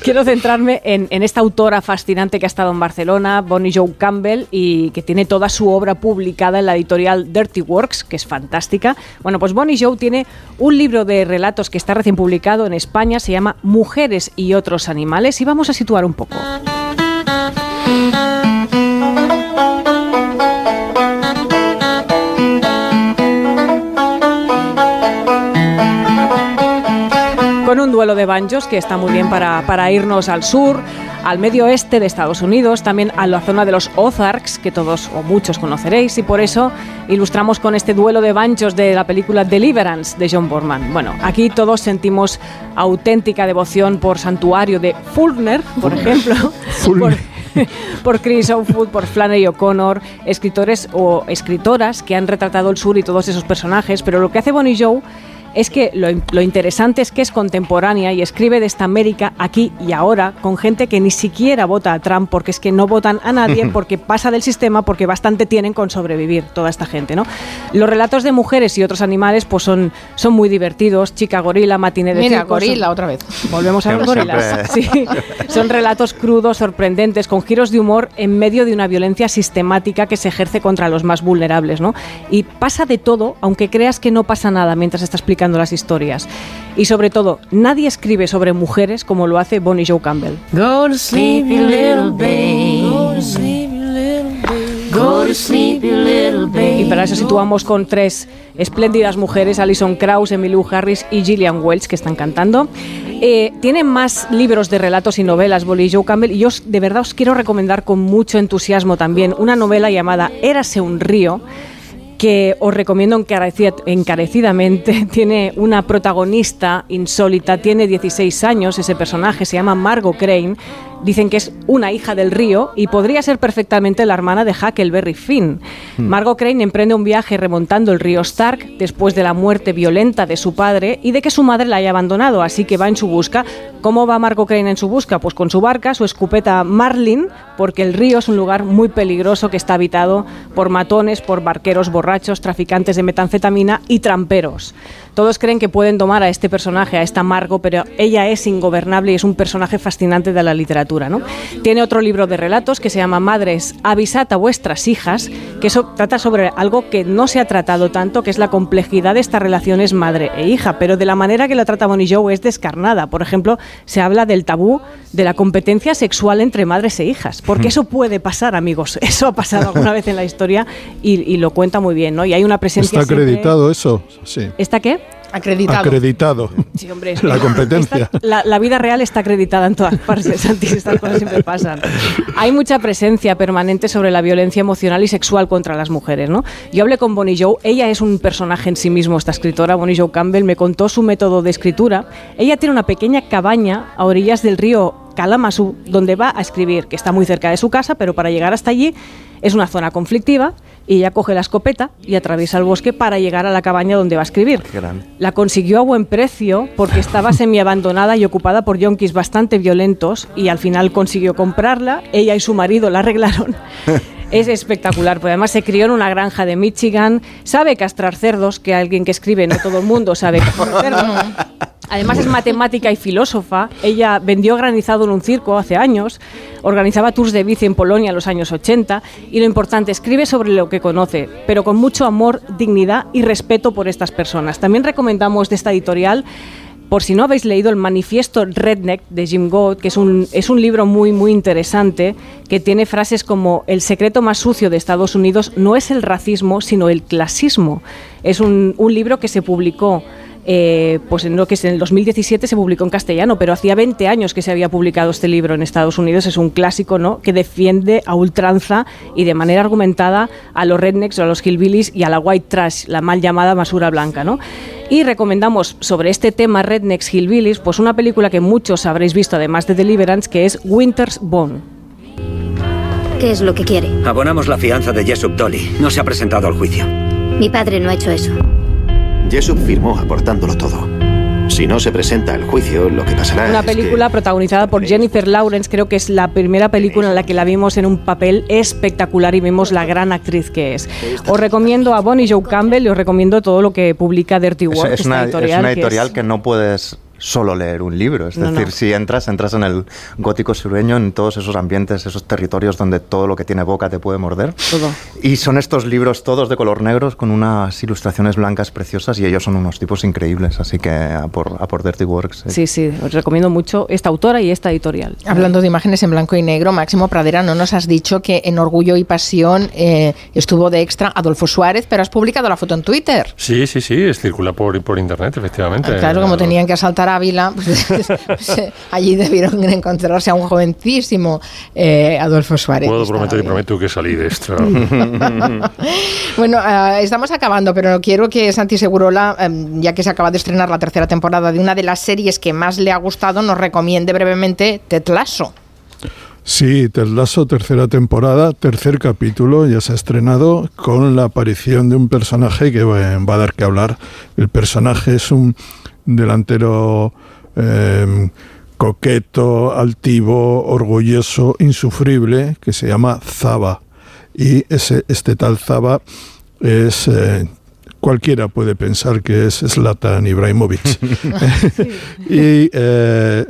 Quiero centrarme en, en esta autora fascinante que ha estado en Barcelona, Bonnie Joe Campbell, y que tiene toda su obra publicada en la editorial Dirty Works, que fantástica. Bueno, pues Bonnie Joe tiene un libro de relatos que está recién publicado en España, se llama Mujeres y otros animales, y vamos a situar un poco. con un duelo de banjos que está muy bien para irnos al sur, al medio oeste de Estados Unidos, también a la zona de los Ozarks, que todos o muchos conoceréis, y por eso ilustramos con este duelo de banjos de la película Deliverance de John Borman. Bueno, aquí todos sentimos auténtica devoción por Santuario de Fulner, por ejemplo. (laughs) por- (laughs) por Chris Outwood, por Flannery O'Connor, escritores o escritoras que han retratado el sur y todos esos personajes, pero lo que hace Bonnie Joe es que lo, lo interesante es que es contemporánea y escribe de esta América aquí y ahora con gente que ni siquiera vota a Trump porque es que no votan a nadie porque pasa del sistema porque bastante tienen con sobrevivir toda esta gente, ¿no? Los relatos de mujeres y otros animales pues son, son muy divertidos, Chica Gorila, Matine de Mira, circo, son- gorila otra vez. Volvemos a los gorilas. Sí. Son relatos crudos, sorprendentes, con giros de humor en medio de una violencia sistemática que se ejerce contra los más vulnerables, ¿no? Y pasa de todo, aunque creas que no pasa nada mientras está explicando las historias. Y sobre todo, nadie escribe sobre mujeres como lo hace Bonnie Joe Campbell. Go to sleep, you little babe. Go to sleep, you little babe. Go to sleep, you little babe. Y para eso situamos con tres espléndidas mujeres, Alison Krauss, Emmylou Harris y Gillian Welch, que están cantando. Eh, tienen más libros de relatos y novelas, Bonnie Joe Campbell, y yo os- de verdad os quiero recomendar con mucho entusiasmo también una novela llamada Érase un río, que os recomiendo encarecida- encarecidamente. (laughs) Tiene una protagonista insólita, tiene 16 años, ese personaje se llama Margot Crane. Dicen que es una hija del río y podría ser perfectamente la hermana de Huckleberry Finn. Margot Crane emprende un viaje remontando el río Stark después de la muerte violenta de su padre y de que su madre la haya abandonado, así que va en su busca. ¿Cómo va Margot Crane en su busca? Pues con su barca, su escopeta Marlin, porque el río es un lugar muy peligroso que está habitado por matones, por barqueros borrachos, traficantes de metanfetamina y tramperos. Todos creen que pueden domar a este personaje, a esta Margot, pero ella es ingobernable y es un personaje fascinante de la literatura. ¿no? Tiene otro libro de relatos que se llama Madres, avisad a vuestras hijas, que eso trata sobre algo que no se ha tratado tanto, que es la complejidad de estas relaciones madre e hija, pero de la manera que la trata Bonnie Joe es descarnada. Por ejemplo, se habla del tabú de la competencia sexual entre madres e hijas, porque eso puede pasar, amigos. (laughs) Eso ha pasado alguna vez en la historia y, y lo cuenta muy bien, ¿no? Y hay una presencia Está siempre- acreditado eso, sí. ¿Está qué? Acreditado. Acreditado. Sí, hombre. La competencia. Esta- la, la vida real está acreditada en todas partes, (laughs) Santi, estas cosas siempre pasan. Hay mucha presencia permanente sobre la violencia emocional y sexual contra las mujeres, ¿no? Yo hablé con Bonnie Joe, ella es un personaje en sí mismo, esta escritora, Bonnie Joe Campbell, me contó su método de escritura. Ella tiene una pequeña cabaña a orillas del río Kalamazoo, donde va a escribir, que está muy cerca de su casa, pero para llegar hasta allí es una zona conflictiva y ella coge la escopeta y atraviesa el bosque para llegar a la cabaña donde va a escribir. La consiguió a buen precio porque estaba semiabandonada y ocupada por yonkis bastante violentos y al final consiguió comprarla. Ella y su marido la arreglaron. (laughs) Es espectacular, porque además se crió en una granja de Michigan, sabe castrar cerdos, que alguien que escribe, no todo el mundo sabe castrar cerdos. Además es matemática y filósofa. Ella vendió granizado en un circo hace años, organizaba tours de bici en Polonia en los años 80 y lo importante, escribe sobre lo que conoce, pero con mucho amor, dignidad y respeto por estas personas. También recomendamos de esta editorial por si no habéis leído el manifiesto Redneck de Jim Gould, que es un, es un libro muy, muy interesante, que tiene frases como el secreto más sucio de Estados Unidos no es el racismo, sino el clasismo. Es un, un libro que se publicó eh, pues en lo que es en el 2017 se publicó en castellano, pero hacía 20 años que se había publicado este libro en Estados Unidos. Es un clásico, ¿no? Que defiende a ultranza y de manera argumentada a los rednecks, a los hillbillies y a la white trash, la mal llamada basura blanca, ¿no? Y recomendamos sobre este tema rednecks hillbillies, pues una película que muchos habréis visto además de Deliverance, que es Winter's Bone. ¿Qué es lo que quiere? Abonamos la fianza de Jessup Dolly. No se ha presentado al juicio. Mi padre no ha hecho eso. Jessup firmó aportándolo todo. Si no se presenta al juicio, lo que pasará Una es que- película protagonizada por Jennifer Lawrence, creo que es la primera película en la que la vimos en un papel espectacular y vemos la gran actriz que es. Os recomiendo a Bonnie Joe Campbell y os recomiendo todo lo que publica Dirty Work, es una, es editorial, una que es- editorial que, no puedes solo leer un libro. Es No, decir, no. si entras, entras en el gótico sureño, en todos esos ambientes, esos territorios donde todo lo que tiene boca te puede morder. Todo. Y son estos libros todos de color negros con unas ilustraciones blancas preciosas y ellos son unos tipos increíbles. Así que a por, a por Dirty Works. eh. Sí, sí, os recomiendo mucho esta autora y esta editorial. Hablando de imágenes en blanco y negro, Máximo Pradera, no nos has dicho que en Orgullo y Pasión eh, estuvo de extra Adolfo Suárez, pero has publicado la foto en Twitter. Sí, sí, sí, es, circula por, por internet, efectivamente. Ah, Claro, como tenían que asaltar a Ávila, pues, (laughs) pues, eh, allí debieron encontrarse a un jovencísimo eh, Adolfo Suárez. Puedo prometer y prometo que salí de extra. (laughs) Bueno, eh, estamos acabando, pero quiero que Santi Segurola, eh, ya que se acaba de estrenar la tercera temporada de una de las series que más le ha gustado, nos recomiende brevemente Ted Lasso. Sí, Ted Lasso, tercera temporada, tercer capítulo, ya se ha estrenado con la aparición de un personaje que va a dar que hablar. El personaje es un delantero eh, coqueto, altivo, orgulloso, insufrible, que se llama Zaba. Y ese, este tal Zaba es... eh, Cualquiera puede pensar que es Zlatan Ibrahimovic. (laughs) (laughs) y eh,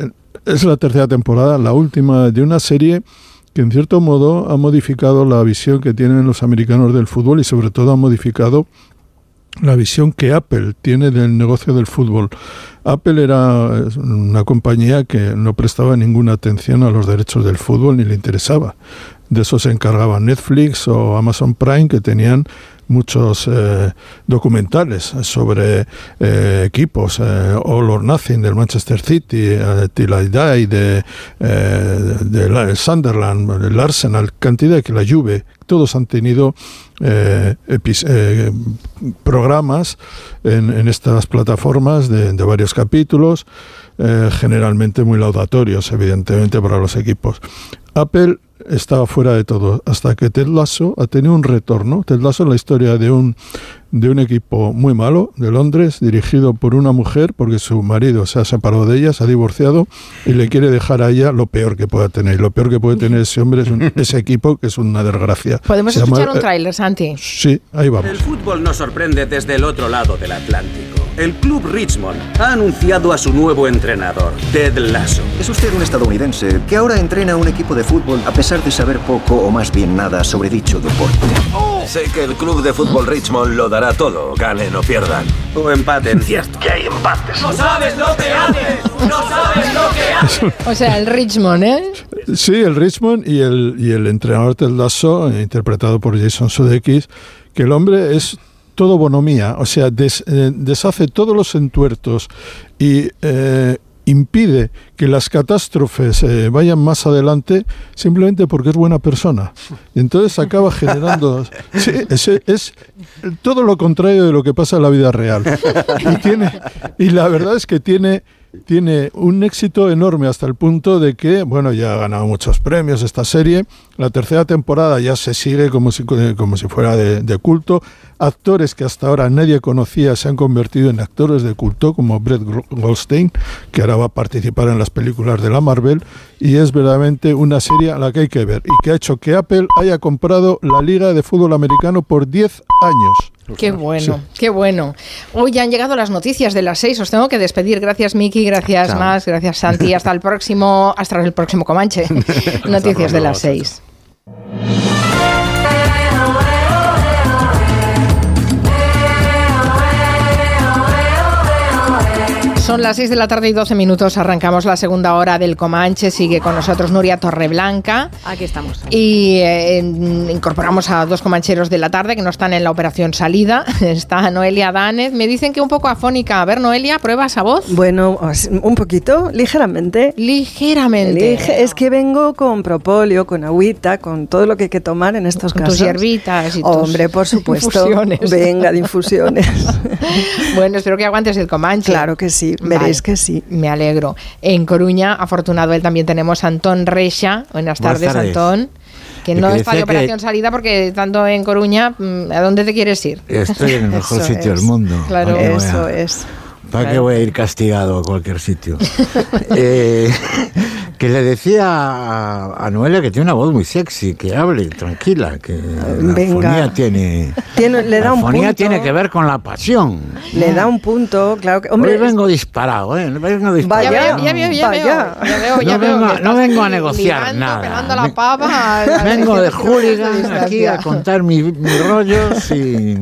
es la tercera temporada, la última de una serie que en cierto modo ha modificado la visión que tienen los americanos del fútbol y sobre todo ha modificado la visión que Apple tiene del negocio del fútbol. Apple era una compañía que no prestaba ninguna atención a los derechos del fútbol ni le interesaba. De eso se encargaban Netflix o Amazon Prime, que tenían muchos eh, documentales sobre eh, equipos, eh, All or Nothing del Manchester City, eh, Till I Die de, eh, de la- Sunderland, el Arsenal, cantidad que la Juve, todos han tenido programas en, en estas plataformas de, de varios capítulos, generalmente muy laudatorios, evidentemente, para los equipos. Apple estaba fuera de todo hasta que Ted ha tenido un retorno. Ted Lasso la historia de un de un equipo muy malo de Londres dirigido por una mujer porque su marido se ha separado de ella, se ha divorciado y le quiere dejar a ella lo peor que pueda tener. Y lo peor que puede tener ese hombre es un- (laughs) ese equipo que es una desgracia. ¿Podemos Se llama, escuchar un eh, tráiler, Santi? Sí, ahí vamos. El fútbol nos sorprende desde el otro lado del Atlántico. El club Richmond ha anunciado a su nuevo entrenador, Ted Lasso. Es usted un estadounidense que ahora entrena a un equipo de fútbol a pesar de saber poco o más bien nada sobre dicho deporte. Sé que el club de fútbol Richmond lo dará todo, ganen o pierdan. O empaten. Cierto. Que hay empates. No sabes lo que haces, no sabes lo que haces. (laughs) O sea, el Richmond, ¿eh? Sí, el Richmond y el, y el entrenador Ted Lasso, eh, interpretado por Jason Sudeikis, que el hombre es todo bonomía, o sea, des- eh, deshace todos los entuertos y eh, impide que las catástrofes eh, vayan más adelante simplemente porque es buena persona. Y entonces acaba (laughs) generando... Sí, es, es todo lo contrario de lo que pasa en la vida real. Y, tiene, y la verdad es que tiene tiene un éxito enorme hasta el punto de que, bueno, ya ha ganado muchos premios esta serie. La tercera temporada ya se sigue como si, como si fuera de, de culto. Actores que hasta ahora nadie conocía se han convertido en actores de culto, como Brett Goldstein, que ahora va a participar en las películas de la Marvel. Y es verdaderamente una serie a la que hay que ver y que ha hecho que Apple haya comprado la Liga de Fútbol Americano por 10 años. Qué bueno, qué bueno. Hoy ya han llegado las noticias de las seis. Os tengo que despedir. Gracias, Miki. Gracias, Chao. Más. Gracias, Santi. Hasta el próximo, hasta el próximo Comanche. (laughs) noticias de las seis. Son las 6 de la tarde y 12 minutos. Arrancamos la segunda hora del Comanche. Sigue con nosotros Nuria Torreblanca. Aquí estamos. Y eh, incorporamos a dos comancheros de la tarde que no están en la operación salida. (laughs) Está Noelia Danez. Me dicen que un poco afónica. A ver, Noelia, ¿prueba esa voz? Bueno, un poquito, ligeramente. Ligeramente. Lige- es que vengo con propóleo, con agüita, con todo lo que hay que tomar en estos Con casos. tus hierbitas y tus Hombre, por supuesto. infusiones. Venga, de infusiones. (laughs) Bueno, espero que aguantes el Comanche. Claro que sí, veréis que sí. Me alegro. En Coruña, afortunado él, también tenemos a Antón Reixa. Buenas Buenas tardes, tardes. Antón. Que no que está de decía que operación salida porque estando en Coruña, mm, ¿a dónde te quieres ir? Estoy en el (laughs) mejor Eso sitio es. del mundo. Claro. ¿Para a- Eso es. ¿Para qué voy a ir castigado a cualquier sitio? (laughs) Eh, (laughs) que le decía a, a Noelia que tiene una voz muy sexy, que hable tranquila, que la venga. fonía tiene... Tiene- le da la un fonía punto. tiene que ver con la pasión. Le da un punto, claro que. Hombre, Hoy vengo disparado, ¿eh? Vengo disparado. Vaya, ya veo, ya veo, ya veo, ya no, veo vengo, que no vengo a negociar nada. la pava. a- a Vengo de hooligan (laughs) aquí a contar mi- mis rollos y...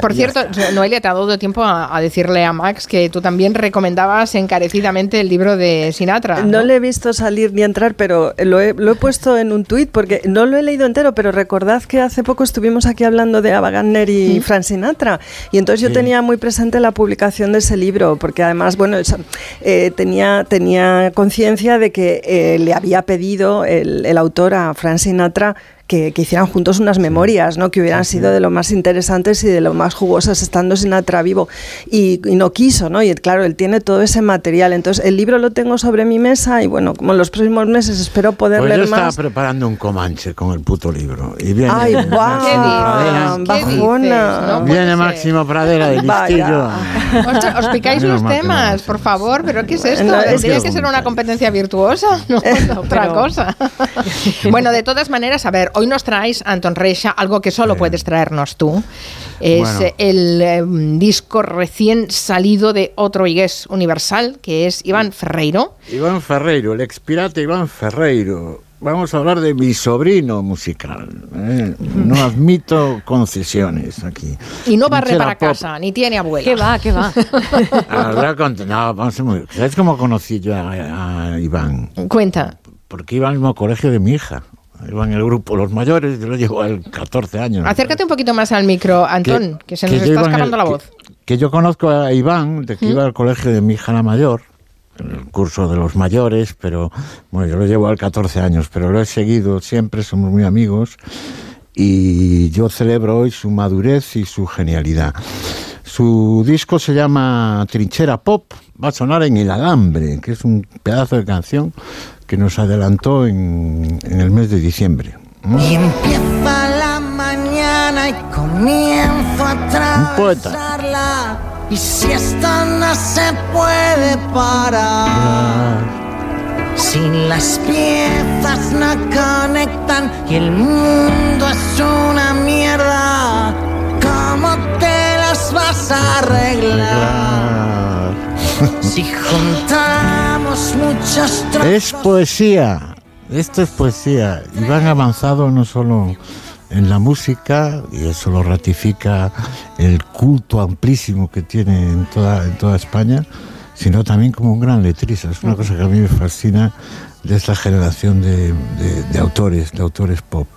Por cierto, Noelia, te ha dado tiempo a, a decirle a Max que tú también recomendabas encarecidamente el libro de Sinatra. No le he visto salir ni entrar, pero lo he, lo he puesto en un tuit porque no lo he leído entero, pero recordad que hace poco estuvimos aquí hablando de Ava Gardner y Frank Sinatra. Y entonces yo Sí. tenía muy presente la publicación de ese libro, porque además, bueno, eh, tenía, tenía conciencia de que eh, le había pedido el, el autor a Frank Sinatra que, que hicieran juntos unas memorias, ¿no? que hubieran sido de lo más interesantes y de lo más jugosas estando Sinatra vivo. Y, y no quiso, ¿no? Y claro, él tiene todo ese material. Entonces, el libro lo tengo sobre mi mesa y bueno, como en los próximos meses espero poder Pues yo leer estaba más. preparando un comanche con el puto libro. Y viene Ay, Máximo guau, Pradera. bajona. No Viene. Máximo Pradera de listillo. (laughs) Ostras, os picáis los mal temas, por favor, pero ¿qué es esto? No, es Tendría que- que ser una competencia virtuosa, (laughs) no (laughs) otra Pero- cosa. bueno, de todas maneras, a ver, hoy nos traes, Anton Reixa, algo que solo puedes traernos tú. Es Bueno. el eh, disco recién salido de otro Igués Universal, que es Iván Ferreiro. Iván Ferreiro, el expirate Iván Ferreiro. Vamos a hablar de mi sobrino musical. ¿eh? No admito concesiones aquí. Y no barre para pop. casa, ni tiene abuela. ¿Qué va? ¿Qué va? (laughs) Ah, voy a cont- no, vamos a. ¿Sabes cómo conocí yo a, a Iván? Cuenta. Porque iba al mismo colegio de mi hija. Iba en el grupo Los Mayores, yo lo llevo al 14 años. Acércate un poquito más al micro, Antón, que, se nos está el- escapando la voz. Que, yo conozco a Iván, de que iba al colegio de mi hija la mayor, el curso de los mayores, pero bueno, yo lo llevo al 14 años, pero lo he seguido siempre, somos muy amigos y yo celebro hoy su madurez y su genialidad. Su disco se llama Trinchera Pop, va a sonar en El Alambre, que es un pedazo de canción que nos adelantó en, en el mes de diciembre. ¿Mm? Y empieza la mañana y comienzo a poeta. Y si esto no se puede parar, si las piezas no conectan y el mundo es una mierda, ¿cómo te las vas a arreglar? Si juntamos muchos Es poesía, esto es poesía. Y van avanzado no solo en la música, y eso lo ratifica el culto amplísimo que tiene en toda, en toda España, sino también como un gran letrista. Es una cosa que a mí me fascina de esta generación de, de- de autores, de autores pop.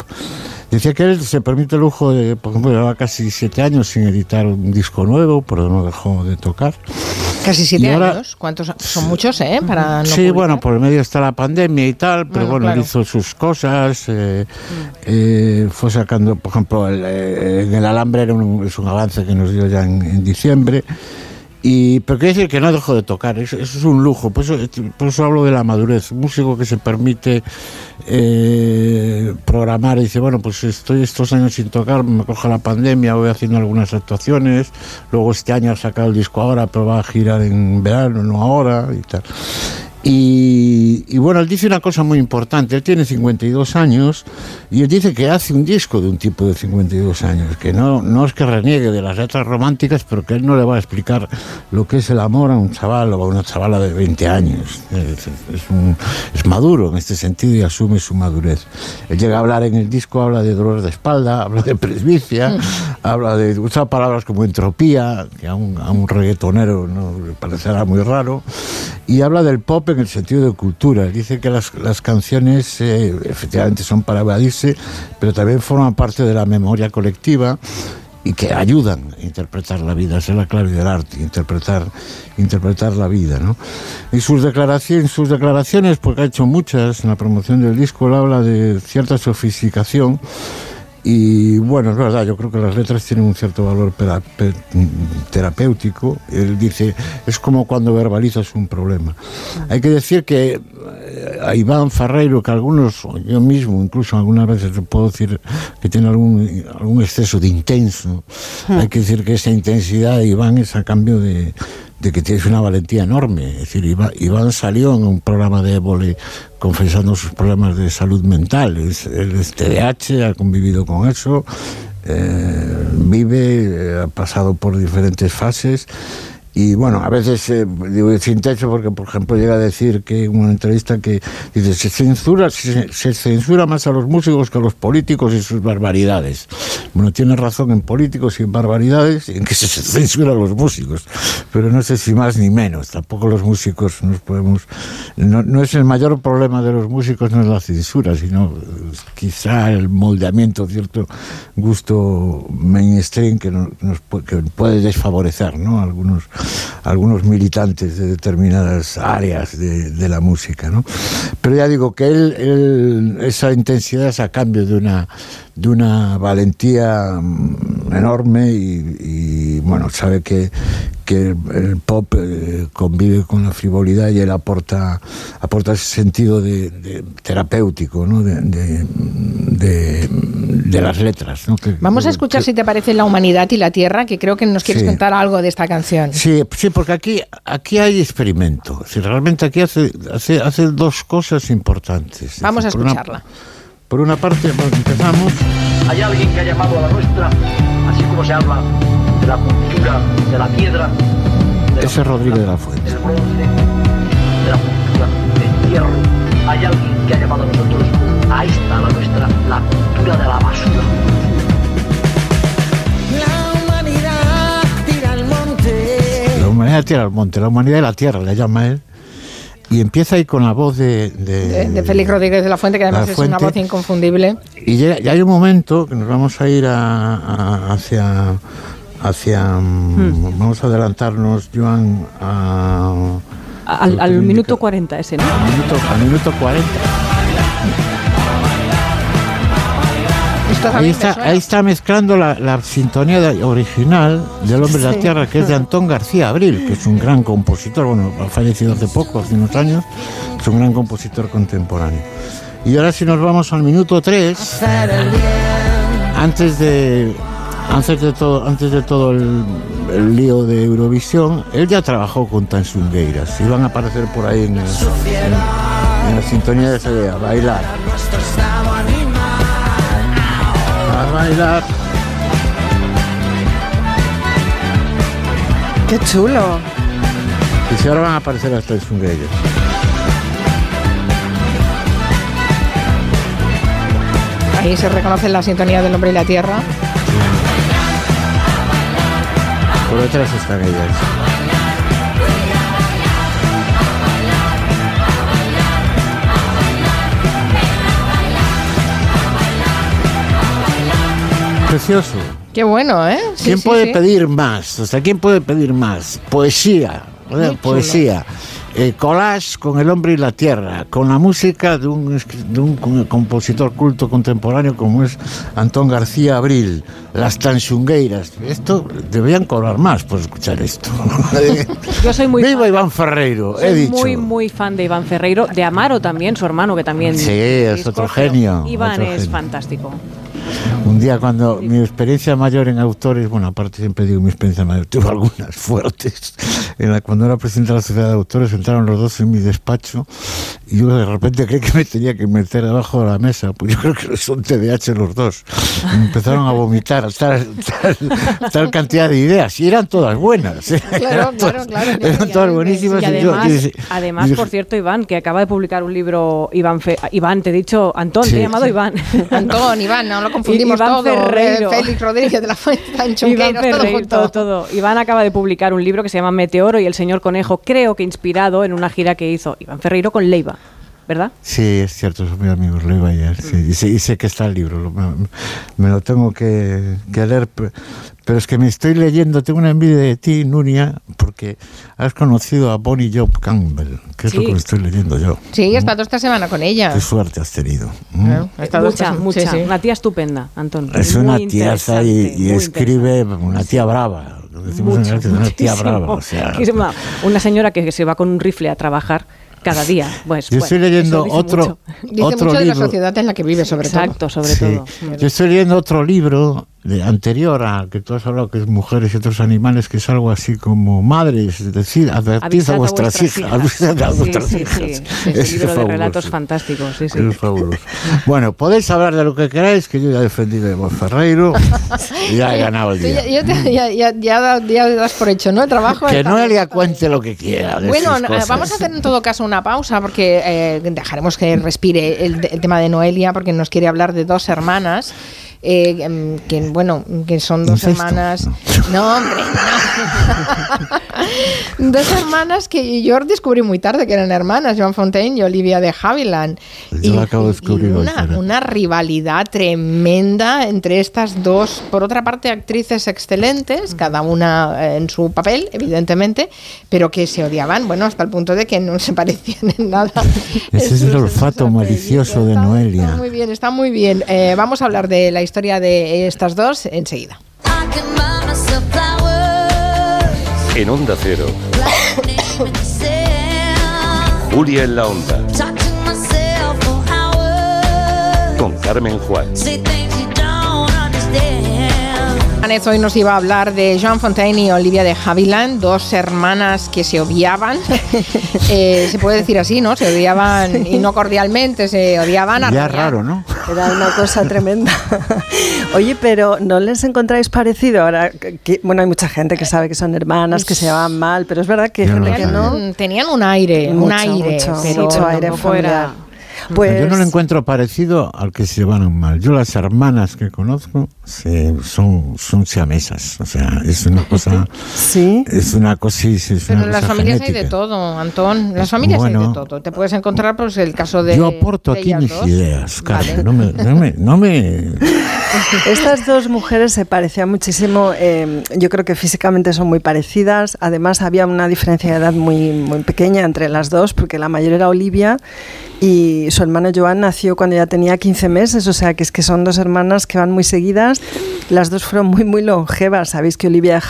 Decía que él se permite el lujo de, por ejemplo, llevaba casi siete años sin editar un disco nuevo, pero no dejó de tocar. Casi siete Y ahora- años. ¿Cuántos? Son muchos, ¿eh? Para no sí, publicar. bueno, por el medio está la pandemia y tal, pero Bueno, bueno, él hizo sus cosas, eh, eh, fue sacando, por ejemplo, el, eh, en el alambre era un, es un avance que nos dio ya en, en diciembre. Y, pero quiere decir que no dejó de tocar, eso, es un lujo, por eso, por eso hablo de la madurez. Un músico que se permite eh, programar y dice, bueno, pues estoy estos años sin tocar, me coja la pandemia, voy haciendo algunas actuaciones, luego este año ha sacado el disco ahora, pero va a girar en verano, no ahora y tal. Y, y bueno, él dice una cosa muy importante, él tiene 52 años y él dice que hace un disco de un tipo de 52 años, que no, no es que reniegue de las letras románticas, pero que él no le va a explicar lo que es el amor a un chaval o a una chavala de 20 años. Es, es un- es maduro en este sentido y asume su madurez. Él llega a hablar en el disco, habla de dolor de espalda, (laughs) habla de presbicia, (laughs) habla de usa palabras como entropía, que a un, a un reggaetonero no le parecerá muy raro, y habla del pop en el sentido de cultura. Dice que las, las canciones eh, efectivamente son para evadirse, pero también forman parte de la memoria colectiva y que ayudan a interpretar la vida, esa es la clave del arte, interpretar, interpretar la vida. ¿no? Y sus declaraciones, sus declaraciones, porque ha hecho muchas en la promoción del disco, él habla de cierta sofisticación y bueno, es verdad, yo creo que las letras tienen un cierto valor terapéutico. Él dice, es como cuando verbalizas un problema. Hay que decir que eh, a Iván Ferreiro, que algunos, yo mismo, incluso algunas veces puedo decir que tiene algún, algún exceso de intenso. Hay que decir que esa intensidad de Iván es a cambio de, de que tienes una valentía enorme. Es decir, Iván, salió en un programa de Évole confesando sus problemas de salud mental. Es, él es TDAH, ha convivido con eso, eh, vive, eh, ha pasado por diferentes fases. Y bueno, a veces eh, digo sin techo porque, por ejemplo, llega a decir que una entrevista que dice se censura, se, se censura más a los músicos que a los políticos y sus barbaridades. Bueno, tiene razón en políticos y en barbaridades y en que (laughs) se censura a los músicos, pero no sé si más ni menos. Tampoco los músicos nos podemos. No, no es el mayor problema de los músicos, no es la censura, sino eh, quizá el moldeamiento, cierto gusto mainstream que no- nos, que puede desfavorecer, ¿no? Algunos algunos militantes de determinadas áreas de, la música, ¿no? Pero ya digo que él, él- esa intensidad es a cambio de una de una valentía mm, enorme y, y, bueno sabe que que el, el pop eh, convive con la frivolidad y él aporta aporta ese sentido de, de terapéutico, ¿no? De, de, de- las letras, ¿no? Que- Vamos a escuchar si te parece La humanidad y la tierra, que creo que nos quieres Sí. contar algo de esta canción. Sí, sí, porque aquí, aquí hay experimento. Si realmente aquí hace, hace, hace dos cosas importantes. Es Vamos a por una- escucharla. Por una parte, bueno, empezamos. Hay alguien que ha llamado a la nuestra, así como se habla de la cultura de la piedra, Ese es Rodríguez de la Fuente. del bronce, de la cultura del hierro. Hay alguien que ha llamado a nosotros, a esta, a la nuestra, la cultura de la basura. La humanidad tira al monte. La humanidad tira al monte, la humanidad de la tierra, le llama él. Y empieza ahí con la voz de. de- De, de Félix Rodríguez de la Fuente, que además es una voz inconfundible. Y, llega- y hay un momento que nos vamos a ir a- a- hacia. hacia mm, Vamos a adelantarnos, Joan, a. Al, al minuto 40 ese, ¿no? al minuto, al minuto 40. Ahí está, ahí está mezclando la, la sintonía de- original del Hombre de la. Tierra, que es de Antón García Abril, que es un gran compositor, bueno, ha fallecido hace poco, hace unos años, es un gran compositor contemporáneo. Y ahora si nos vamos al minuto 3, antes de antes de todo antes de todo el, el lío de Eurovisión él ya trabajó con Tansungueiras y van a aparecer por ahí en, el- en- en la sintonía de ese de a bailar bailar Qué chulo. y si ahora van a aparecer las Tansungueiras Ahí se reconoce la sintonía del hombre y la tierra. por detrás están ellas precioso Qué bueno, ¿eh? Sí, ¿Quién sí, puede sí. pedir más? O sea, ¿quién puede pedir más? Poesía, chulo. poesía. Eh, collage con el hombre y la tierra, con la música de un, de un com- compositor culto contemporáneo como es Antón García Abril, las tanchungueiras. Esto deberían cobrar más por escuchar esto. (laughs) Yo soy muy Viva Iván Ferreiro, he Soy dicho. muy, muy fan de Iván Ferreiro, de Amaro también, su hermano, que también. Sí, es otro genio, Iván otro es genio. fantástico. Un día cuando mi experiencia mayor en autores, bueno, aparte siempre digo mi experiencia mayor, (laughs) tuve algunas fuertes. En la, cuando era presidente de la Sociedad de Autores, entraron los dos en mi despacho y yo de repente creí que me tenía que meter debajo de la mesa, pues yo creo que son TDAH los dos. Y me empezaron a vomitar tal, tal, tal cantidad de ideas y eran todas buenas. ¿eh? Claro, eran claro, todas, claro, ya, eran todas buenísimas. Y y yo- además, por cierto, Iván, que acaba de publicar un libro, Iván, Fe- Iván te he dicho, Antón, Sí. te he llamado Iván. Antón, Iván, no lo (laughs) confundimos Iván todo. Ferreiro. eh, Félix Rodríguez de la Fuente, Iván Tanchunqueiros, todo Ferreiro, junto. todo, todo. Iván acaba de publicar un libro que se llama Meteoro y el señor Conejo, creo que inspirado en una gira que hizo Iván Ferreiro con Leiva, ¿verdad? Sí, es cierto, son mis amigos, lo iba ayer. sí, y, sé, y sé que está el libro, lo- me, me lo tengo que, que leer, pero es que me estoy leyendo, tengo una envidia de ti, Nuria, porque has conocido a Bonnie Job Campbell, que es lo Sí. que me estoy leyendo yo. Sí, he estado esta semana con ella. Qué suerte has tenido. ¿Mm? Claro, he estado Mucha, esta- mucha. sí, sí. Una tía estupenda, Antón. Es Muy una tiaza y, y escribe una tía brava. Lo decimos en Mucho, Galicia, una tía brava. O sea, (laughs) Que una, una señora que se va con un rifle a trabajar cada día. (laughs) Pues, Yo bueno, estoy leyendo eso dice otro, mucho. Dice otro mucho de la libro. sociedad en la que vive, sobre Exacto, todo. sobre Sí. todo. Yo estoy leyendo otro libro de, anterior al que tú has hablado, que es Mujeres y otros animales, que es algo así como madres, es decir, advertid a vuestras hijas. avisad a vuestras sí, hijas. sí. Es libro de fabuloso. relatos fantásticos, sí, sí. Es fabuloso. Bueno, podéis hablar de lo que queráis, que yo ya he defendido a Iván Ferreiro y ya he (laughs) ganado el día. ya, ya te- ya- ya- ya ya das por hecho, ¿no? El trabajo. Que Noelia cuente lo que quiera. de Bueno, sus cosas. vamos a hacer en todo caso una pausa porque eh, dejaremos que respire el, el tema de Noelia porque nos quiere hablar de dos hermanas. Eh, em, que bueno, que son dos Incesto. hermanas. No, hombre, no. (laughs) dos hermanas que yo descubrí muy tarde que eran hermanas, Joan Fontaine y Olivia de Havilland. Yo lo acabo de descubrir Una, una rivalidad tremenda entre estas dos, por otra parte, actrices excelentes, cada una eh, en su papel, evidentemente, pero que se odiaban, bueno, hasta el punto de que no se parecían en nada. (laughs) Ese es el olfato malicioso de Noelia. Está muy bien, está muy bien. Eh, vamos a hablar de la historia de estas dos enseguida. En Onda Cero, Julia en la Onda, con Carmen Juan. Hoy nos iba a hablar de Joan Fontaine y Olivia de Havilland, dos hermanas que se odiaban. (laughs) Eh, se puede decir así, ¿no? Se odiaban y no cordialmente, se odiaban a Ya raro, ¿no? Era una cosa (laughs) tremenda. Oye, pero ¿no les encontráis parecido? Ahora, que, bueno, hay mucha gente que sabe que son hermanas, que se llevan mal, pero es verdad que no gente que no. Mm, Tenían un aire, un aire, mucho, pero mucho aire tampoco era- familiar. Pues, Yo no lo encuentro parecido al que se llevaron mal. Yo las hermanas que conozco se- son, son siamesas. O sea, es una cosa... (laughs) Sí. Es una cosa... sí, sí, es Pero en las familias hay de todo, Antón. Las familias hay de todo. Te puedes encontrar, pues, el caso de. Yo aporto de aquí ellas mis dos. ideas. No me... No me, no me- (laughs) Estas dos mujeres se parecían muchísimo, eh, yo creo que físicamente son muy parecidas, además había una diferencia de edad muy, muy pequeña entre las dos, porque la mayor era Olivia y su hermano Joan nació cuando ya tenía 15 meses, o sea que es que son dos hermanas que van muy seguidas, las dos fueron muy, muy longevas, sabéis que Olivia de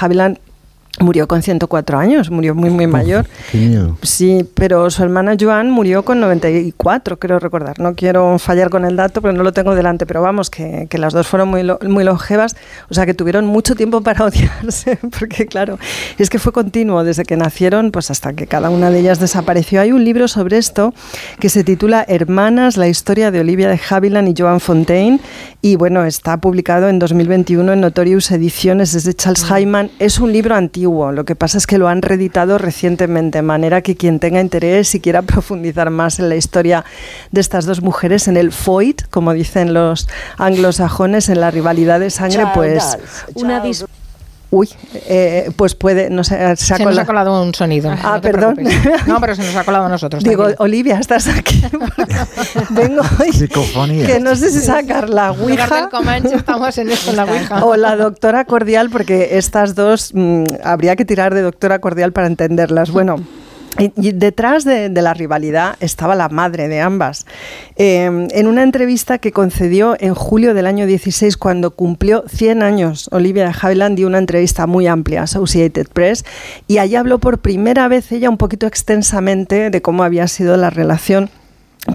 murió con 104 años, murió muy, muy mayor. Sí, pero su hermana Joan murió con 94, creo recordar. No quiero fallar con el dato, pero no lo tengo delante. Pero vamos, que, que las dos fueron muy, lo- muy longevas, o sea que tuvieron mucho tiempo para (laughs) odiarse, porque claro, es que fue continuo desde que nacieron, pues hasta que cada una de ellas desapareció. Hay un libro sobre esto que se titula Hermanas, la historia de Olivia de Havilland y Joan Fontaine, y bueno, está publicado en 2021 en Notorious Ediciones, es de Charles Hyman. Es un libro antiguo, lo que pasa es que lo han reeditado recientemente, de manera que quien tenga interés y quiera (laughs) profundizar más en la historia de estas dos mujeres, en el foit, como dicen los anglosajones, en la rivalidad de sangre, pues... Una dis- Uy, eh, pues puede, no sé, se ha Se nos colado- ha colado un sonido. Ah, no perdón. preocupes. No, pero se nos ha colado a (laughs) nosotros. Digo. Olivia, estás aquí. (laughs) (laughs) Vengo hoy. Psicofonía. Que no sé si sacar la Ouija Comanche estamos en esto, en la Ouija. o la doctora cordial, porque estas dos mm, habría que tirar de doctora cordial para entenderlas. Bueno. Y, y detrás de, de la rivalidad estaba la madre de ambas. Eh, en una entrevista que concedió en julio del año 16, cuando cumplió 100 años, Olivia de Havilland dio una entrevista muy amplia a Associated Press y allí habló por primera vez ella un poquito extensamente de cómo había sido la relación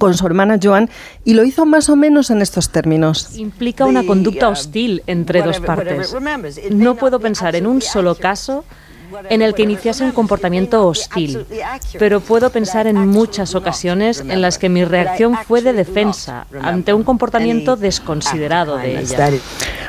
con su hermana Joan y lo hizo más o menos en estos términos. implica una conducta hostil entre dos partes. No puedo pensar en un solo caso en el que iniciase un comportamiento hostil, pero puedo pensar en muchas ocasiones en las que mi reacción fue de defensa ante un comportamiento desconsiderado de ella.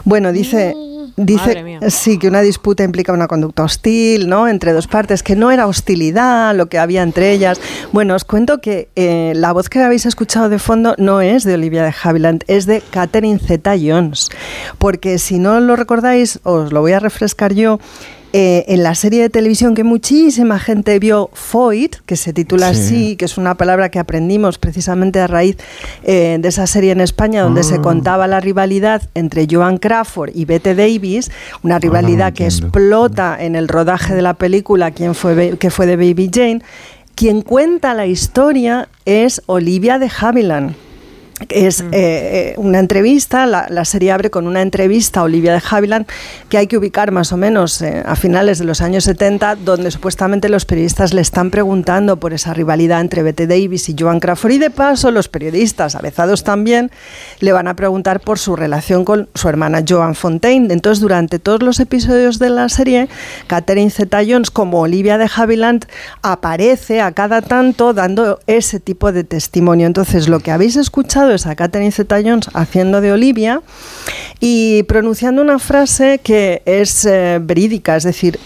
Bueno, dice, dice sí que una disputa implica una conducta hostil, ¿no? Entre dos partes, que no era hostilidad lo que había entre ellas. Bueno, os cuento que eh, la voz que habéis escuchado de fondo no es de Olivia de Havilland, es de Catherine Zeta-Jones, porque si no lo recordáis, os lo voy a refrescar yo. Eh, en la serie de televisión que muchísima gente vio, Foyt, que se titula Sí. así, que es una palabra que aprendimos precisamente a raíz eh, de esa serie en España donde se Ah. contaba la rivalidad entre Joan Crawford y Bette Davis, una rivalidad que explota en el rodaje de la película quien fue, que fue de Baby Jane. Quien cuenta la historia es Olivia de Havilland. Es eh, eh, una entrevista, la, la serie abre con una entrevista a Olivia de Havilland que hay que ubicar más o menos eh, a finales de los años 70, donde supuestamente los periodistas le están preguntando por esa rivalidad entre Bette Davis y Joan Crawford y de paso los periodistas, avezados también, le van a preguntar por su relación con su hermana Joan Fontaine. Entonces, durante todos los episodios de la serie, Catherine Zeta-Jones como Olivia de Havilland aparece a cada tanto dando ese tipo de testimonio. Entonces, lo que habéis escuchado es a Catherine Zeta-Jones haciendo de Olivia y pronunciando una frase que es eh, verídica, es decir,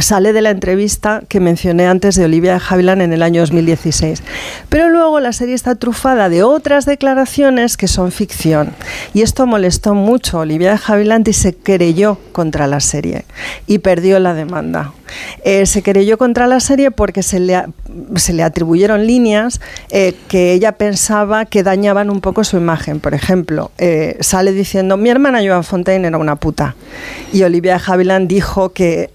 sale de la entrevista que mencioné antes de Olivia de Havilland en el año 2016. Pero luego la serie está trufada de otras declaraciones que son ficción. Y esto molestó mucho a Olivia de Havilland y se querelló contra la serie y perdió la demanda. Eh, se querelló contra la serie porque se le, a- se le atribuyeron líneas eh, que ella pensaba que dañaban un poco su imagen. Por ejemplo, eh, sale diciendo, mi hermana Joan Fontaine era una puta. Y Olivia de Havilland dijo que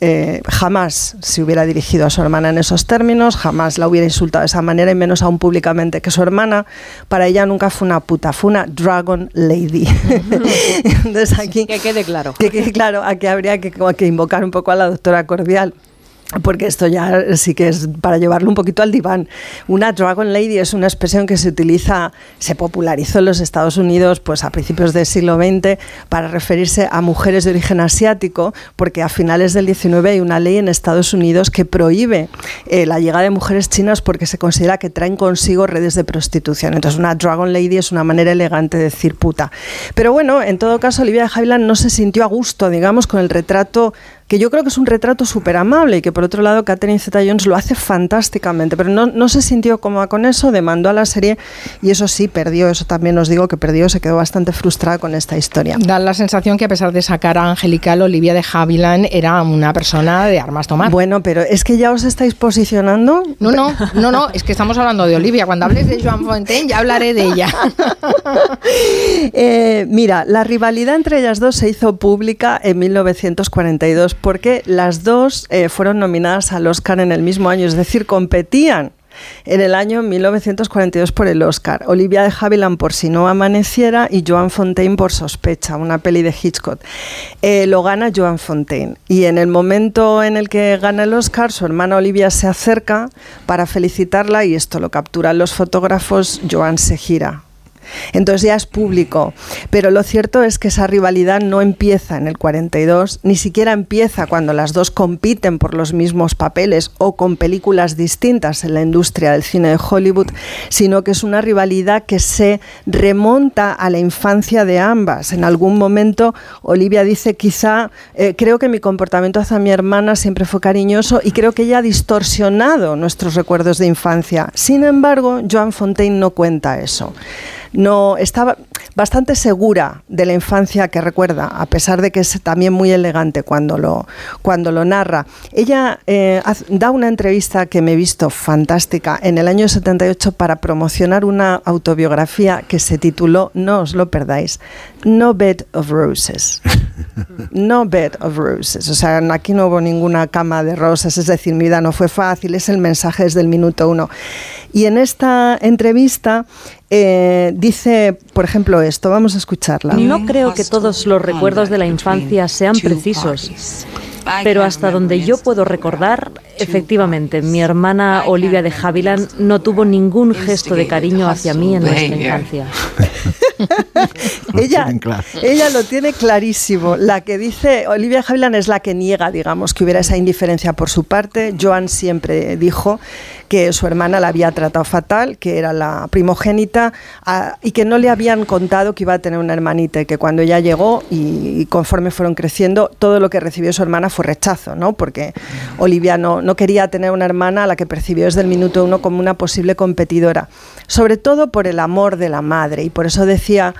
jamás se hubiera dirigido a su hermana en esos términos, jamás la hubiera insultado de esa manera y menos aún públicamente, que su hermana para ella nunca fue una puta, fue una Dragon Lady. (laughs) Entonces aquí... Que quede claro. Que quede claro, aquí habría que, que invocar un poco a la doctora Cordial. Porque esto ya sí que es para llevarlo un poquito al diván. Una Dragon Lady es una expresión que se utiliza, se popularizó en los Estados Unidos pues a principios del siglo XX para referirse a mujeres de origen asiático, porque a finales del XIX hay una ley en Estados Unidos que prohíbe eh, la llegada de mujeres chinas porque se considera que traen consigo redes de prostitución. Entonces una Dragon Lady es una manera elegante de decir puta. Pero bueno, en todo caso, Olivia de Havilland no se sintió a gusto, digamos, con el retrato que yo creo que es un retrato súper amable y que por otro lado Catherine Zeta-Jones lo hace fantásticamente, pero no, no se sintió cómoda con eso, demandó a la serie y eso sí, perdió, eso también os digo que perdió, se quedó bastante frustrada con esta historia. Da la sensación que a pesar de esa cara angelical, Olivia de Havilland era una persona de armas tomar. Bueno, pero es que ya os estáis posicionando. No, no, no, no, es que estamos hablando de Olivia. Cuando hables de Joan Fontaine ya hablaré de ella. (laughs) Eh, mira, la rivalidad entre ellas dos se hizo pública en 1942 porque las dos eh, fueron nominadas al Oscar en el mismo año, es decir, competían en el año 1942 por el Oscar. Olivia de Havilland por Si no amaneciera y Joan Fontaine por Sospecha, una peli de Hitchcock. Eh, lo gana Joan Fontaine y en el momento en el que gana el Oscar, su hermana Olivia se acerca para felicitarla y esto lo capturan los fotógrafos, Joan se gira. Entonces ya es público. Pero lo cierto es que esa rivalidad no empieza en el 42, ni siquiera empieza cuando las dos compiten por los mismos papeles o con películas distintas en la industria del cine de Hollywood, sino que es una rivalidad que se remonta a la infancia de ambas. En algún momento Olivia dice, quizá eh, creo que mi comportamiento hacia mi hermana siempre fue cariñoso y creo que ella ha distorsionado nuestros recuerdos de infancia. Sin embargo, Joan Fontaine no cuenta eso no estaba bastante segura de la infancia que recuerda, a pesar de que es también muy elegante cuando lo, cuando lo narra. Ella eh, da una entrevista que me he visto fantástica en el año 78 para promocionar una autobiografía que se tituló, no os lo perdáis, No Bed of Roses. (laughs) No bed of roses. O sea, aquí no hubo ninguna cama de rosas, es decir, mi vida no fue fácil, es el mensaje desde el minuto uno. Y en esta entrevista eh, dice, por ejemplo, esto, vamos a escucharla. No creo que todos los recuerdos de la infancia sean precisos. Pero hasta donde yo puedo recordar, efectivamente, mi hermana Olivia de Havilland no tuvo ningún gesto de cariño hacia mí en nuestra infancia. (laughs) ella, ella lo tiene clarísimo. La que dice Olivia Havilland es la que niega, digamos, que hubiera esa indiferencia por su parte. Joan siempre dijo que su hermana la había tratado fatal, que era la primogénita y que no le habían contado que iba a tener una hermanita y que cuando ella llegó y, y conforme fueron creciendo, todo lo que recibió su hermana fue rechazo, ¿no? Porque Olivia no, no quería tener una hermana a la que percibió desde el minuto uno como una posible competidora, sobre todo por el amor de la madre y por eso decía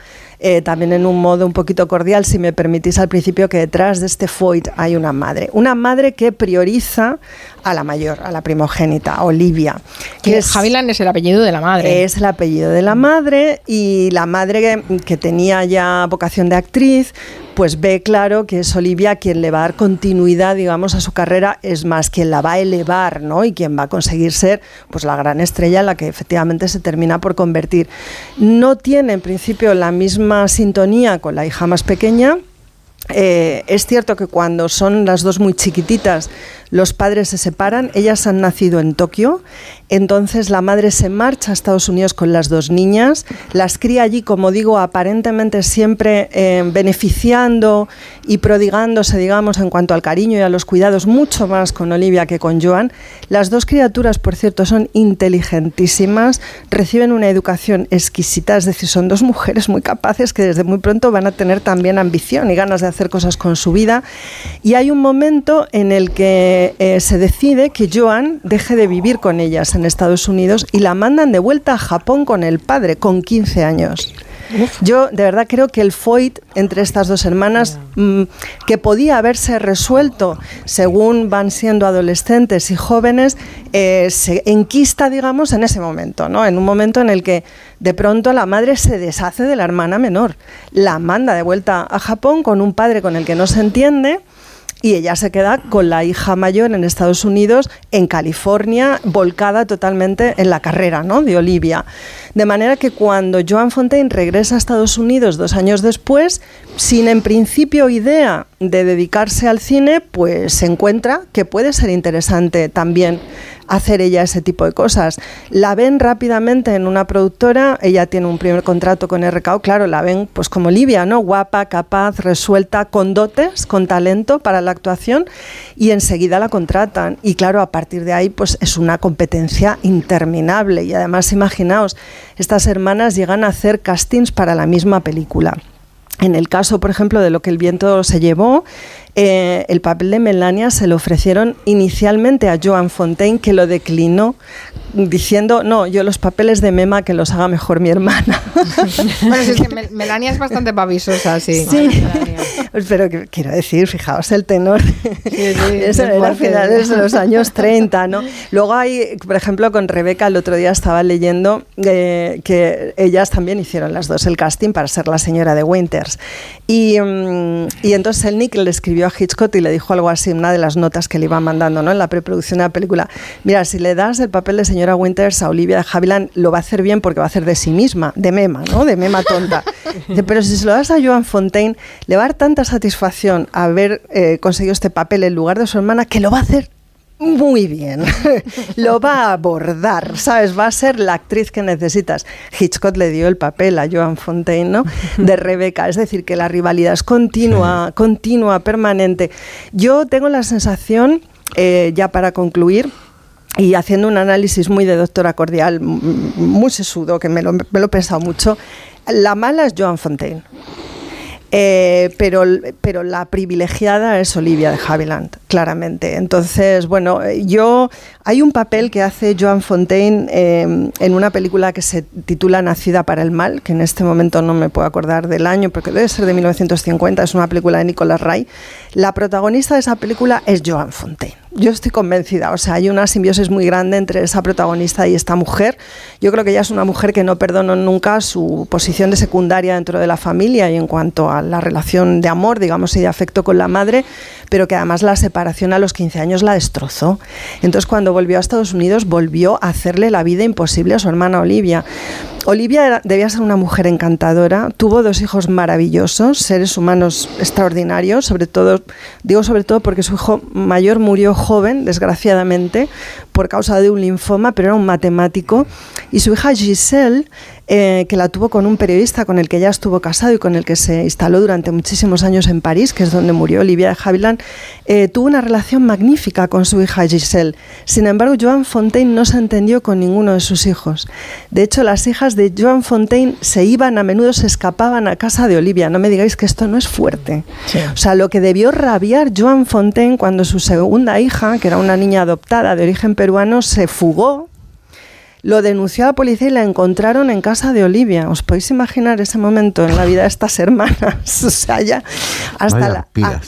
eh, también en un modo un poquito cordial, si me permitís al principio, que detrás de este Foyt hay una madre. Una madre que prioriza a la mayor, a la primogénita, Olivia. Que Haviland es el apellido de la madre. Es el apellido de la madre y la madre que, que tenía ya vocación de actriz, pues ve claro que es Olivia quien le va a dar continuidad, digamos, a su carrera, es más, quien la va a elevar, ¿no? Y quien va a conseguir ser, pues, la gran estrella la que efectivamente se termina por convertir. No tiene, en principio, la misma sintonía con la hija más pequeña, eh, es cierto que cuando son las dos muy chiquititas, los padres se separan, ellas han nacido en Tokio, entonces la madre se marcha a Estados Unidos con las dos niñas, las cría allí, como digo, aparentemente siempre eh, beneficiando y prodigándose, digamos, en cuanto al cariño y a los cuidados, mucho más con Olivia que con Joan. Las dos criaturas, por cierto, son inteligentísimas, reciben una educación exquisita, es decir, son dos mujeres muy capaces que desde muy pronto van a tener también ambición y ganas de hacer cosas con su vida. Y hay un momento en el que eh, se decide que Joan deje de vivir con ellas en Estados Unidos y la mandan de vuelta a Japón con el padre, con 15 años. Yo de verdad creo que el foit entre estas dos hermanas, mm, que podía haberse resuelto según van siendo adolescentes y jóvenes, eh, se enquista, digamos, en ese momento, ¿no? En un momento en el que de pronto la madre se deshace de la hermana menor, la manda de vuelta a Japón con un padre con el que no se entiende y ella se queda con la hija mayor en Estados Unidos, en California, volcada totalmente en la carrera ¿no? de Olivia. De manera que cuando Joan Fontaine regresa a Estados Unidos dos años después, sin en principio idea de dedicarse al cine, pues se encuentra que puede ser interesante también hacer ella ese tipo de cosas. La ven rápidamente en una productora, ella tiene un primer contrato con RKO, claro, la ven pues como Livia, ¿no? Guapa, capaz, resuelta, con dotes, con talento para la actuación y enseguida la contratan. Y claro, a partir de ahí pues es una competencia interminable y además imaginaos, estas hermanas llegan a hacer castings para la misma película. En el caso, por ejemplo, de lo que el viento se llevó, eh, el papel de Melania se lo ofrecieron inicialmente a Joan Fontaine, que lo declinó diciendo, no, yo los papeles de Mema que los haga mejor mi hermana. (laughs) bueno, es que Melania es bastante pavisosa, sí. Sí, pero quiero decir, fijaos el tenor. (laughs) Eso era a finales de los años 30, ¿no? Luego hay, por ejemplo, con Rebeca, el otro día estaba leyendo eh, que ellas también hicieron las dos el casting para ser la señora de Winters. Y, mm, y entonces el Nick le escribió a Hitchcock y le dijo algo así, una de las notas que le iba mandando ¿no? en la preproducción de la película. Mira, si le das el papel de señora Winters a Olivia de Havilland, lo va a hacer bien porque va a hacer de sí misma, de mema, ¿no? De mema tonta. (laughs) Pero si se lo das a Joan Fontaine, le va a dar tanta satisfacción haber eh, conseguido este papel en lugar de su hermana que lo va a hacer muy bien. (laughs) Lo va a abordar, ¿sabes? Va a ser la actriz que necesitas. Hitchcock le dio el papel a Joan Fontaine, ¿no? De (laughs) Rebeca. Es decir, que la rivalidad es continua, continua, permanente. Yo tengo la sensación, eh, ya para concluir, y haciendo un análisis muy de doctora cordial, muy sesudo, que me lo, me lo he pensado mucho, la mala es Joan Fontaine. Eh, pero, pero la privilegiada es Olivia de Havilland, claramente. Entonces, bueno, yo hay un papel que hace Joan Fontaine eh, en una película que se titula Nacida para el mal, que en este momento no me puedo acordar del año, porque debe ser de 1950, es una película de Nicolas Ray. La protagonista de esa película es Joan Fontaine. Yo estoy convencida, o sea, hay una simbiosis muy grande entre esa protagonista y esta mujer. Yo creo que ella es una mujer que no perdonó nunca su posición de secundaria dentro de la familia y en cuanto a la relación de amor, digamos, y de afecto con la madre, pero que además la separación a los 15 años la destrozó. Entonces, cuando volvió a Estados Unidos, volvió a hacerle la vida imposible a su hermana Olivia. Olivia debía ser una mujer encantadora, tuvo dos hijos maravillosos, seres humanos extraordinarios, sobre todo, digo sobre todo porque su hijo mayor murió joven, desgraciadamente, por causa de un linfoma, pero era un matemático, y su hija Giselle eh, que la tuvo con un periodista con el que ya estuvo casado y con el que se instaló durante muchísimos años en París, que es donde murió Olivia de Havilland, eh, tuvo una relación magnífica con su hija Giselle. Sin embargo, Joan Fontaine no se entendió con ninguno de sus hijos. De hecho, las hijas de Joan Fontaine se iban, a menudo se escapaban a casa de Olivia. No me digáis que esto no es fuerte. O sea, lo que debió rabiar Joan Fontaine cuando su segunda hija, que era una niña adoptada de origen peruano, se fugó lo denunció a la policía y la encontraron en casa de Olivia. ¿Os podéis imaginar ese momento en la vida de estas hermanas? (laughs) O sea, ya hasta, la- a-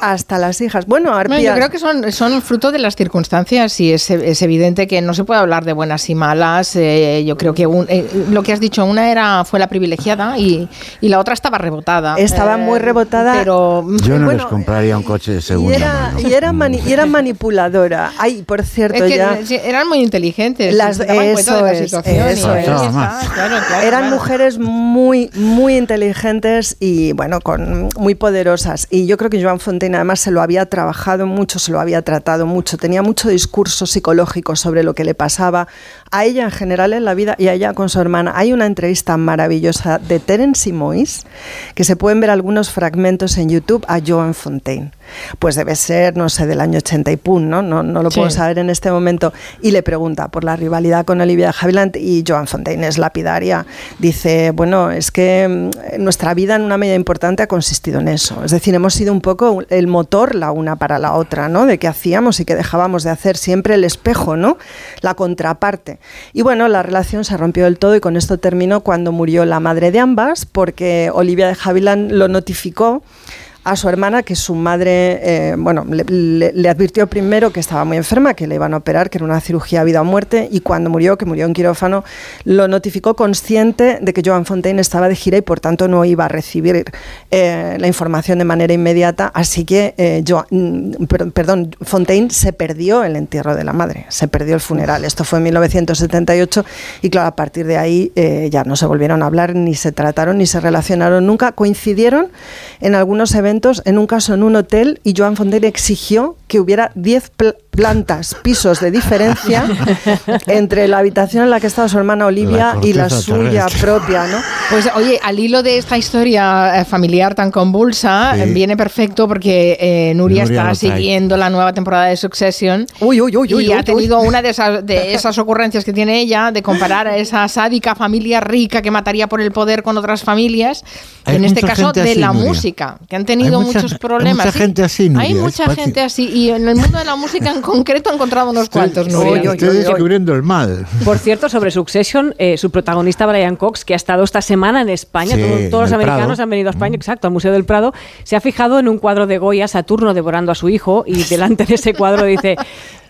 a- hasta las hijas. Bueno, arpías. yo creo que son, son fruto de las circunstancias y es, es evidente que no se puede hablar de buenas y malas. Eh, yo creo que un- eh, lo que has dicho, una era fue la privilegiada y, y la otra estaba rebotada. Estaba Eh, muy rebotada. Pero Yo no Bueno, les compraría un coche de y segunda era, mano. y, era mani- y era manipuladora. Ay, por cierto, es que ya. eran muy inteligentes. Las- se daban cuenta de la eso es, situación. y eso ahí es. está, Más. claro, claro, Eran claro. mujeres muy, muy inteligentes y, bueno, con, muy poderosas. Y yo creo que Joan Fontaine además se lo había trabajado mucho, se lo había tratado mucho. Tenía mucho discurso psicológico sobre lo que le pasaba a ella en general en la vida y a ella con su hermana. Hay una entrevista maravillosa de Terence Mois que se pueden ver algunos fragmentos en YouTube a Joan Fontaine. Pues debe ser, no sé, del año 80 y pun, ¿no? No, no lo Sí. puedo saber en este momento. Y le pregunta por la rivalidad con Olivia Havilland y Joan Fontaine es lapidaria. Dice, bueno, es que mm, nuestra vida en una medida importante ha consistido en eso. Es decir, hemos sido un poco el motor la una para la otra, ¿no? De qué hacíamos y qué dejábamos de hacer, siempre el espejo, ¿no? La contraparte. Y bueno, la relación se rompió del todo y con esto terminó cuando murió la madre de ambas, porque Olivia de Havilland lo notificó a su hermana que su madre, eh, bueno, le, le- le advirtió primero que estaba muy enferma, que le iban a operar, que era una cirugía vida o muerte, y cuando murió, que murió en quirófano, lo notificó consciente de que Joan Fontaine estaba de gira y por tanto no iba a recibir eh, la información de manera inmediata, así que eh, Joan- mm, per- perdón, Fontaine se perdió el entierro de la madre, se perdió el funeral. Esto fue en 1978 y claro, a partir de ahí eh, ya no se volvieron a hablar, ni se trataron, ni se relacionaron nunca. Coincidieron en algunos eventos, en un caso en un hotel, y Joan Fontaine exigió que hubiera 10 pl- plantas, pisos de diferencia (laughs) entre la habitación en la que estaba su hermana Olivia La y la suya terrestre. propia, ¿no? Pues oye, al hilo de esta historia eh, familiar tan convulsa, Sí. viene perfecto porque eh, Nuria, Nuria está siguiendo la nueva temporada de Succession Uy, uy, uy, uy, y uy, ha uy. tenido una de esas, de esas ocurrencias que tiene ella de comparar a esa sádica familia rica que mataría por el poder con otras familias, Hay en este caso de así, la Nuria. música, que han tenido Hay mucha- muchos hay problemas. mucha sí. gente así, Hay Nuria, es mucha fácil. gente así y en el mundo de la música en concreto he encontrado unos cuantos, Nuria. Estoy descubriendo el mal. Por cierto, sobre Succession, eh, su protagonista Brian Cox, que ha estado esta semana en España, Sí, todos los americanos Prado. han venido a España, exacto, al Museo del Prado, se ha fijado en un cuadro de Goya, Saturno devorando a su hijo, y (laughs) delante de ese cuadro dice...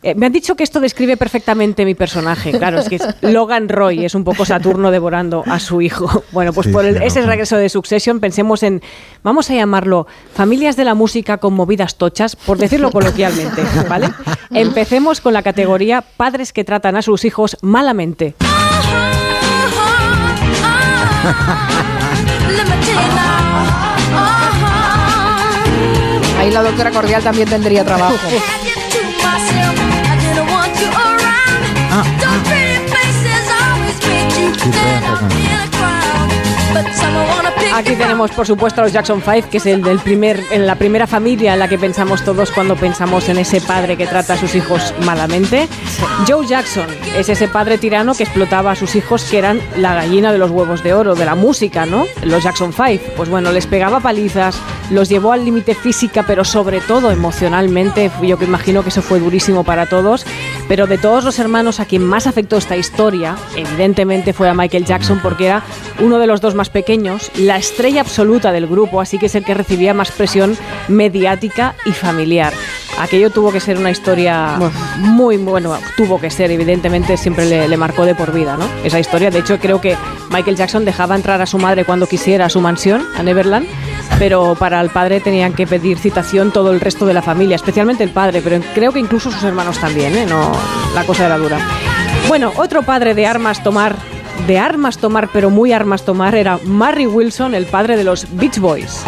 eh, me han dicho que esto describe perfectamente mi personaje. Claro, es que es Logan Roy es un poco Saturno devorando a su hijo. (laughs) Bueno, pues Sí, por el- sí, ese regreso de Succession pensemos en, vamos a llamarlo, familias de la música con movidas tochas, por decirlo coloquialmente, (laughs) ¿vale? Empecemos con la categoría padres que tratan a sus hijos malamente. Ahí la doctora Cordial también tendría trabajo. (laughs) Aquí tenemos, por supuesto, a los Jackson 5, que es el del primer, en la primera familia en la que pensamos todos cuando pensamos en ese padre que trata a sus hijos malamente. Joe Jackson es ese padre tirano que explotaba a sus hijos, que eran la gallina de los huevos de oro, de la música, ¿no? Los Jackson 5. Pues bueno, les pegaba palizas, los llevó al límite física, pero sobre todo emocionalmente. Yo que imagino que eso fue durísimo para todos. Pero de todos los hermanos a quien más afectó esta historia, evidentemente fue a Michael Jackson, porque era uno de los dos más pequeños, la estrella absoluta del grupo, así que es el que recibía más presión mediática y familiar. Aquello tuvo que ser una historia muy, muy- bueno, tuvo que ser, evidentemente, siempre le, le marcó de por vida, ¿no? Esa historia. De hecho, creo que Michael Jackson dejaba entrar a su madre cuando quisiera a su mansión, a Neverland, pero para el padre tenían que pedir citación todo el resto de la familia, especialmente el padre, pero creo que incluso sus hermanos también, ¿eh? No, la cosa era dura. Bueno, otro padre de armas tomar, de armas tomar, pero muy armas tomar, era Marry Wilson, el padre de los Beach Boys.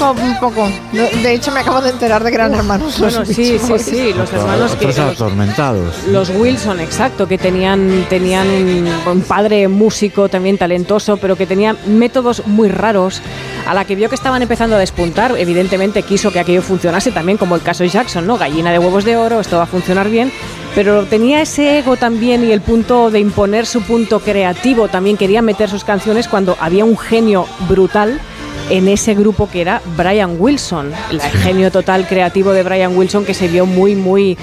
Un poco. De hecho, me acabo de enterar de que eran hermanos. los sí, sí, sí, los hermanos que... Otros los- atormentados. Los Wilson, exacto, que tenían, tenían un padre músico también talentoso, pero que tenía métodos muy raros. A la que vio que estaban empezando a despuntar, evidentemente quiso que aquello funcionase también, como el caso de Jackson, ¿no? Gallina de huevos de oro, esto va a funcionar bien. pero tenía ese ego también y el punto de imponer su punto creativo. También quería meter sus canciones cuando había un genio brutal en ese grupo que era Brian Wilson, el genio total creativo de Brian Wilson que se vio muy, muy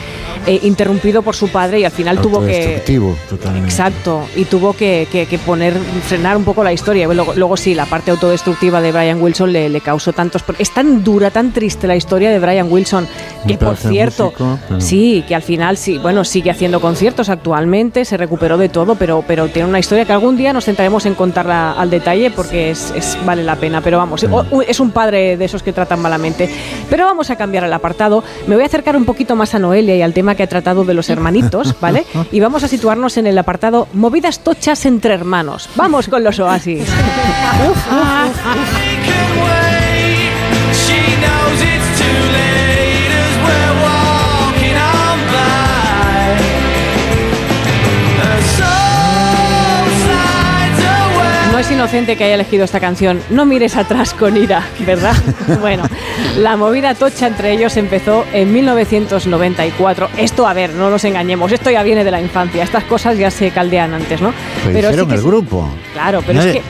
eh, interrumpido por su padre y al final tuvo que... Totalmente. Exacto, y tuvo que, que- que poner, frenar un poco la historia. Luego, luego sí, la parte autodestructiva de Brian Wilson le, le causó tantos... Es tan dura, tan triste la historia de Brian Wilson, que por cierto, músico, pero- sí, que al final sí, bueno, sigue haciendo conciertos actualmente, se recuperó de todo, pero, pero tiene una historia que algún día nos centraremos en contarla al detalle porque es, es- vale la pena. Pero vamos, o- u- es un padre de esos que tratan malamente. Pero vamos a cambiar el apartado. Me voy a acercar un poquito más a Noelia y al tema que ha tratado de los hermanitos, ¿vale? (laughs) Y vamos a situarnos en el apartado Movidas tochas entre hermanos. Vamos con los oasis. (laughs) es inocente que haya elegido esta canción. No mires atrás con ira, ¿verdad? (laughs) bueno, la movida tocha entre ellos empezó en 1994. Esto, a ver, no nos engañemos, esto ya viene de la infancia. Estas cosas ya se caldean antes, ¿no? Pero, sí hicieron que el sí- grupo. Claro, pero es que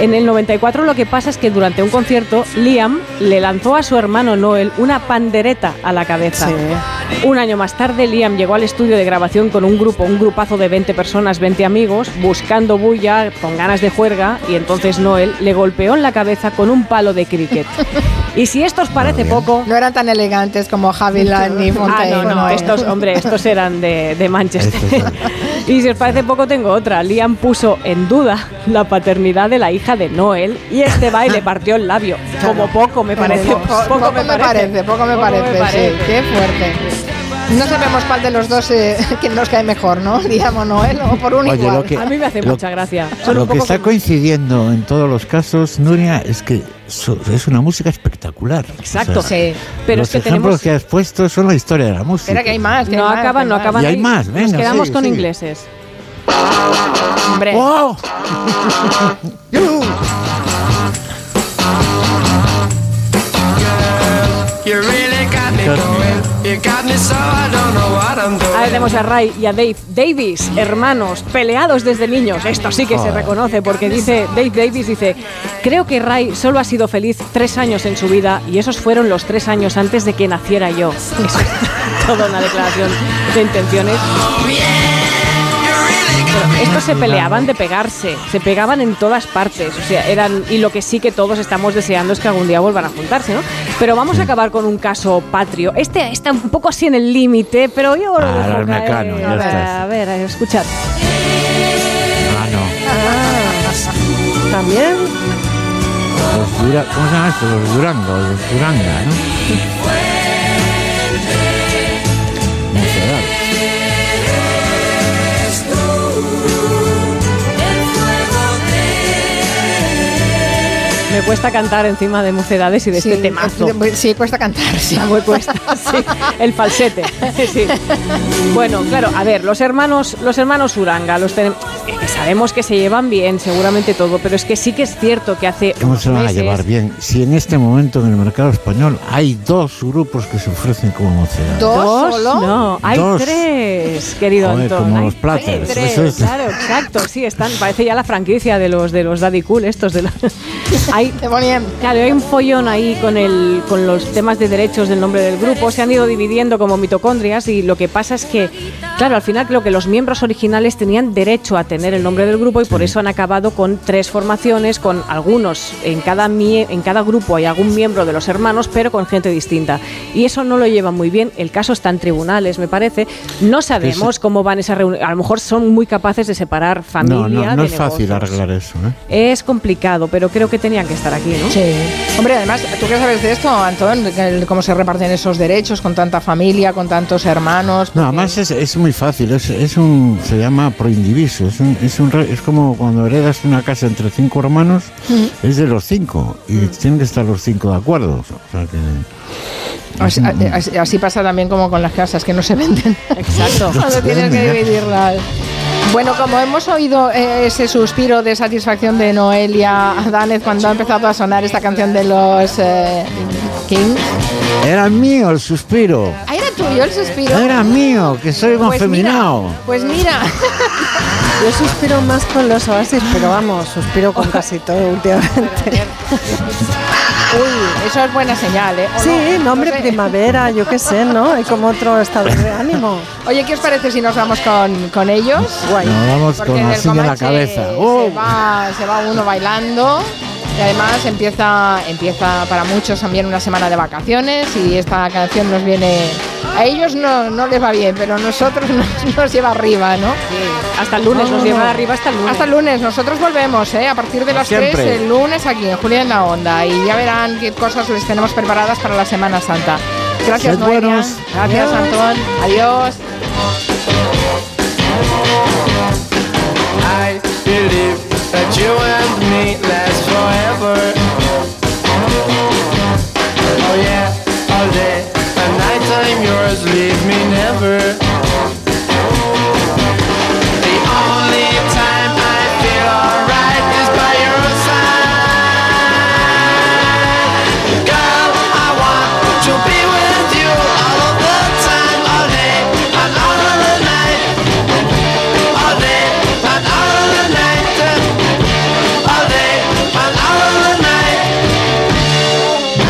en el 94 lo que pasa es que durante un concierto Liam le lanzó a su hermano Noel una pandereta a la cabeza. Un año más tarde Liam llegó al estudio de grabación con un grupo, un grupazo de 20 personas, 20 amigos, buscando bulla, con ganas de juerga y entonces Noel le golpeó en la cabeza con un palo de cricket. Y si esto os parece poco... No eran tan elegantes como Haviland ni Ah, Fontaine. no, no, estos, hombre, estos eran de, de Manchester. (laughs) y si os parece poco, tengo otra. Liam puso en duda la paternidad de la hija de Noel y este baile (laughs) partió el labio. Como poco me parece. Poco, Poco, poco me me parece, poco me parece, sí, qué fuerte. No sabemos cuál de los dos eh, (laughs) quién nos cae mejor, ¿no? (laughs) Digamos Noel o por un Oye, igual. lo que- A mí me hace lo- mucha gracia. Son Lo que está como- coincidiendo en todos los casos, Nuria, es que es una música espectacular. Exacto. Sí. Pero los es que ejemplos tenemos- que has puesto son la historia de la música. Espera que hay más. que No hay más, acaban, que no acaban. Y hay más, Nos venga, quedamos sigue, con ingleses. Hombre. ¡Oh! (laughs) Ahí tenemos a Ray y a Dave Davis, hermanos, peleados desde niños. Esto sí que se reconoce porque dice Dave Davis dice, creo que Ray solo ha sido feliz tres años en su vida y esos fueron los tres años antes de que naciera yo. (laughs) Eso es toda una declaración de intenciones. Estos se peleaban de pegarse, se pegaban en todas partes, o sea, eran y lo que sí que todos estamos deseando es que algún día vuelvan a juntarse, ¿no? Pero vamos a acabar con un caso patrio. Este está un poco así en el límite, pero yo lo Ah, dejo mecano, ya a ver, a ver, a ver, escuchad. Ah, no. También. Los Dura- ¿Cómo se llama esto? Los Durango, los Duranga, ¿no? Me cuesta cantar encima de mocedades y de este temazo. eh, Sí, cuesta cantar, sí. Me cuesta, sí. El falsete. (laughs) sí. Bueno, claro, a ver, los hermanos, los hermanos Uranga, los tenem- eh, que sabemos que se llevan bien, seguramente todo, pero es que sí que es cierto que hace ¿Cómo se van a meses- llevar bien? Si en este momento en el mercado español hay dos grupos que se ofrecen como mocedades. ¿Dos? solo? No, hay Dos. tres, querido Joder, Antón. como hay los Platters, tres, eso es. Claro, exacto, sí, están, parece ya la franquicia de los de los Daddy Cool, estos de la... (laughs) hay, claro, hay un follón ahí con el con los temas de derechos del nombre del grupo, se han ido dividiendo como mitocondrias y lo que pasa es que, claro, al final creo que los miembros originales tenían derecho a tener el nombre del grupo y por eso han acabado con tres formaciones, con algunos, en cada, mie- en cada grupo hay algún miembro de los hermanos, pero con gente distinta. Y eso no lo llevan muy bien. El caso está en tribunales, me parece. No sabemos cómo van esas reuniones. A lo mejor son muy capaces de separar familia No, no, no de es fácil negocios. arreglar eso. ¿eh? Es complicado, pero creo que tenían que estar aquí, ¿no? Sí. Hombre, además, ¿tú qué sabes de esto, Antón? ¿Cómo se reparten esos derechos con tanta familia, con tantos hermanos? No, además es, es muy fácil, es, es un, se llama proindiviso, es, un, es, un es como cuando heredas una casa entre cinco hermanos, es de los cinco, y tienen que estar los cinco de acuerdo. O sea que, Así, así- así pasa también como con las casas que no se venden. (laughs) Exacto. Cuando tienes que dividirlas. Bueno, como hemos oído eh, ese suspiro de satisfacción de Noelia Danez cuando ha empezado a sonar esta canción de los eh, Kings. Era mío el suspiro. Ah, era tuyo el suspiro? Era mío, que soy un Pues mira, afeminado. Pues mira, (laughs) Yo suspiro más con los oasis, pero vamos, suspiro con casi todo últimamente. (laughs) uy, eso es buena señal, ¿eh? ¿O Sí, no? nombre No sé. primavera, yo qué sé, ¿no? Hay como otro estado de ánimo. Oye, ¿qué os parece si nos vamos con, con ellos? Nos vamos Porque con así en la cabeza. Se, ¡Oh! va, se va uno bailando. Y además empieza, empieza para muchos también una semana de vacaciones y esta canción nos viene... A ellos no, no les va bien, pero a nosotros (laughs) nos, nos lleva arriba, ¿no? Hasta el lunes, nos lleva arriba hasta el lunes. Hasta el lunes, nosotros volvemos, ¿eh? A partir de las Siempre. 3 el lunes aquí en Julia en la Onda y ya verán qué cosas les tenemos preparadas para la Semana Santa. Gracias, Noelia. buenos. Gracias, Adiós. Antón. Adiós. I believe that you and me last forever. Oh yeah, all day and night I'm yours, leave me never.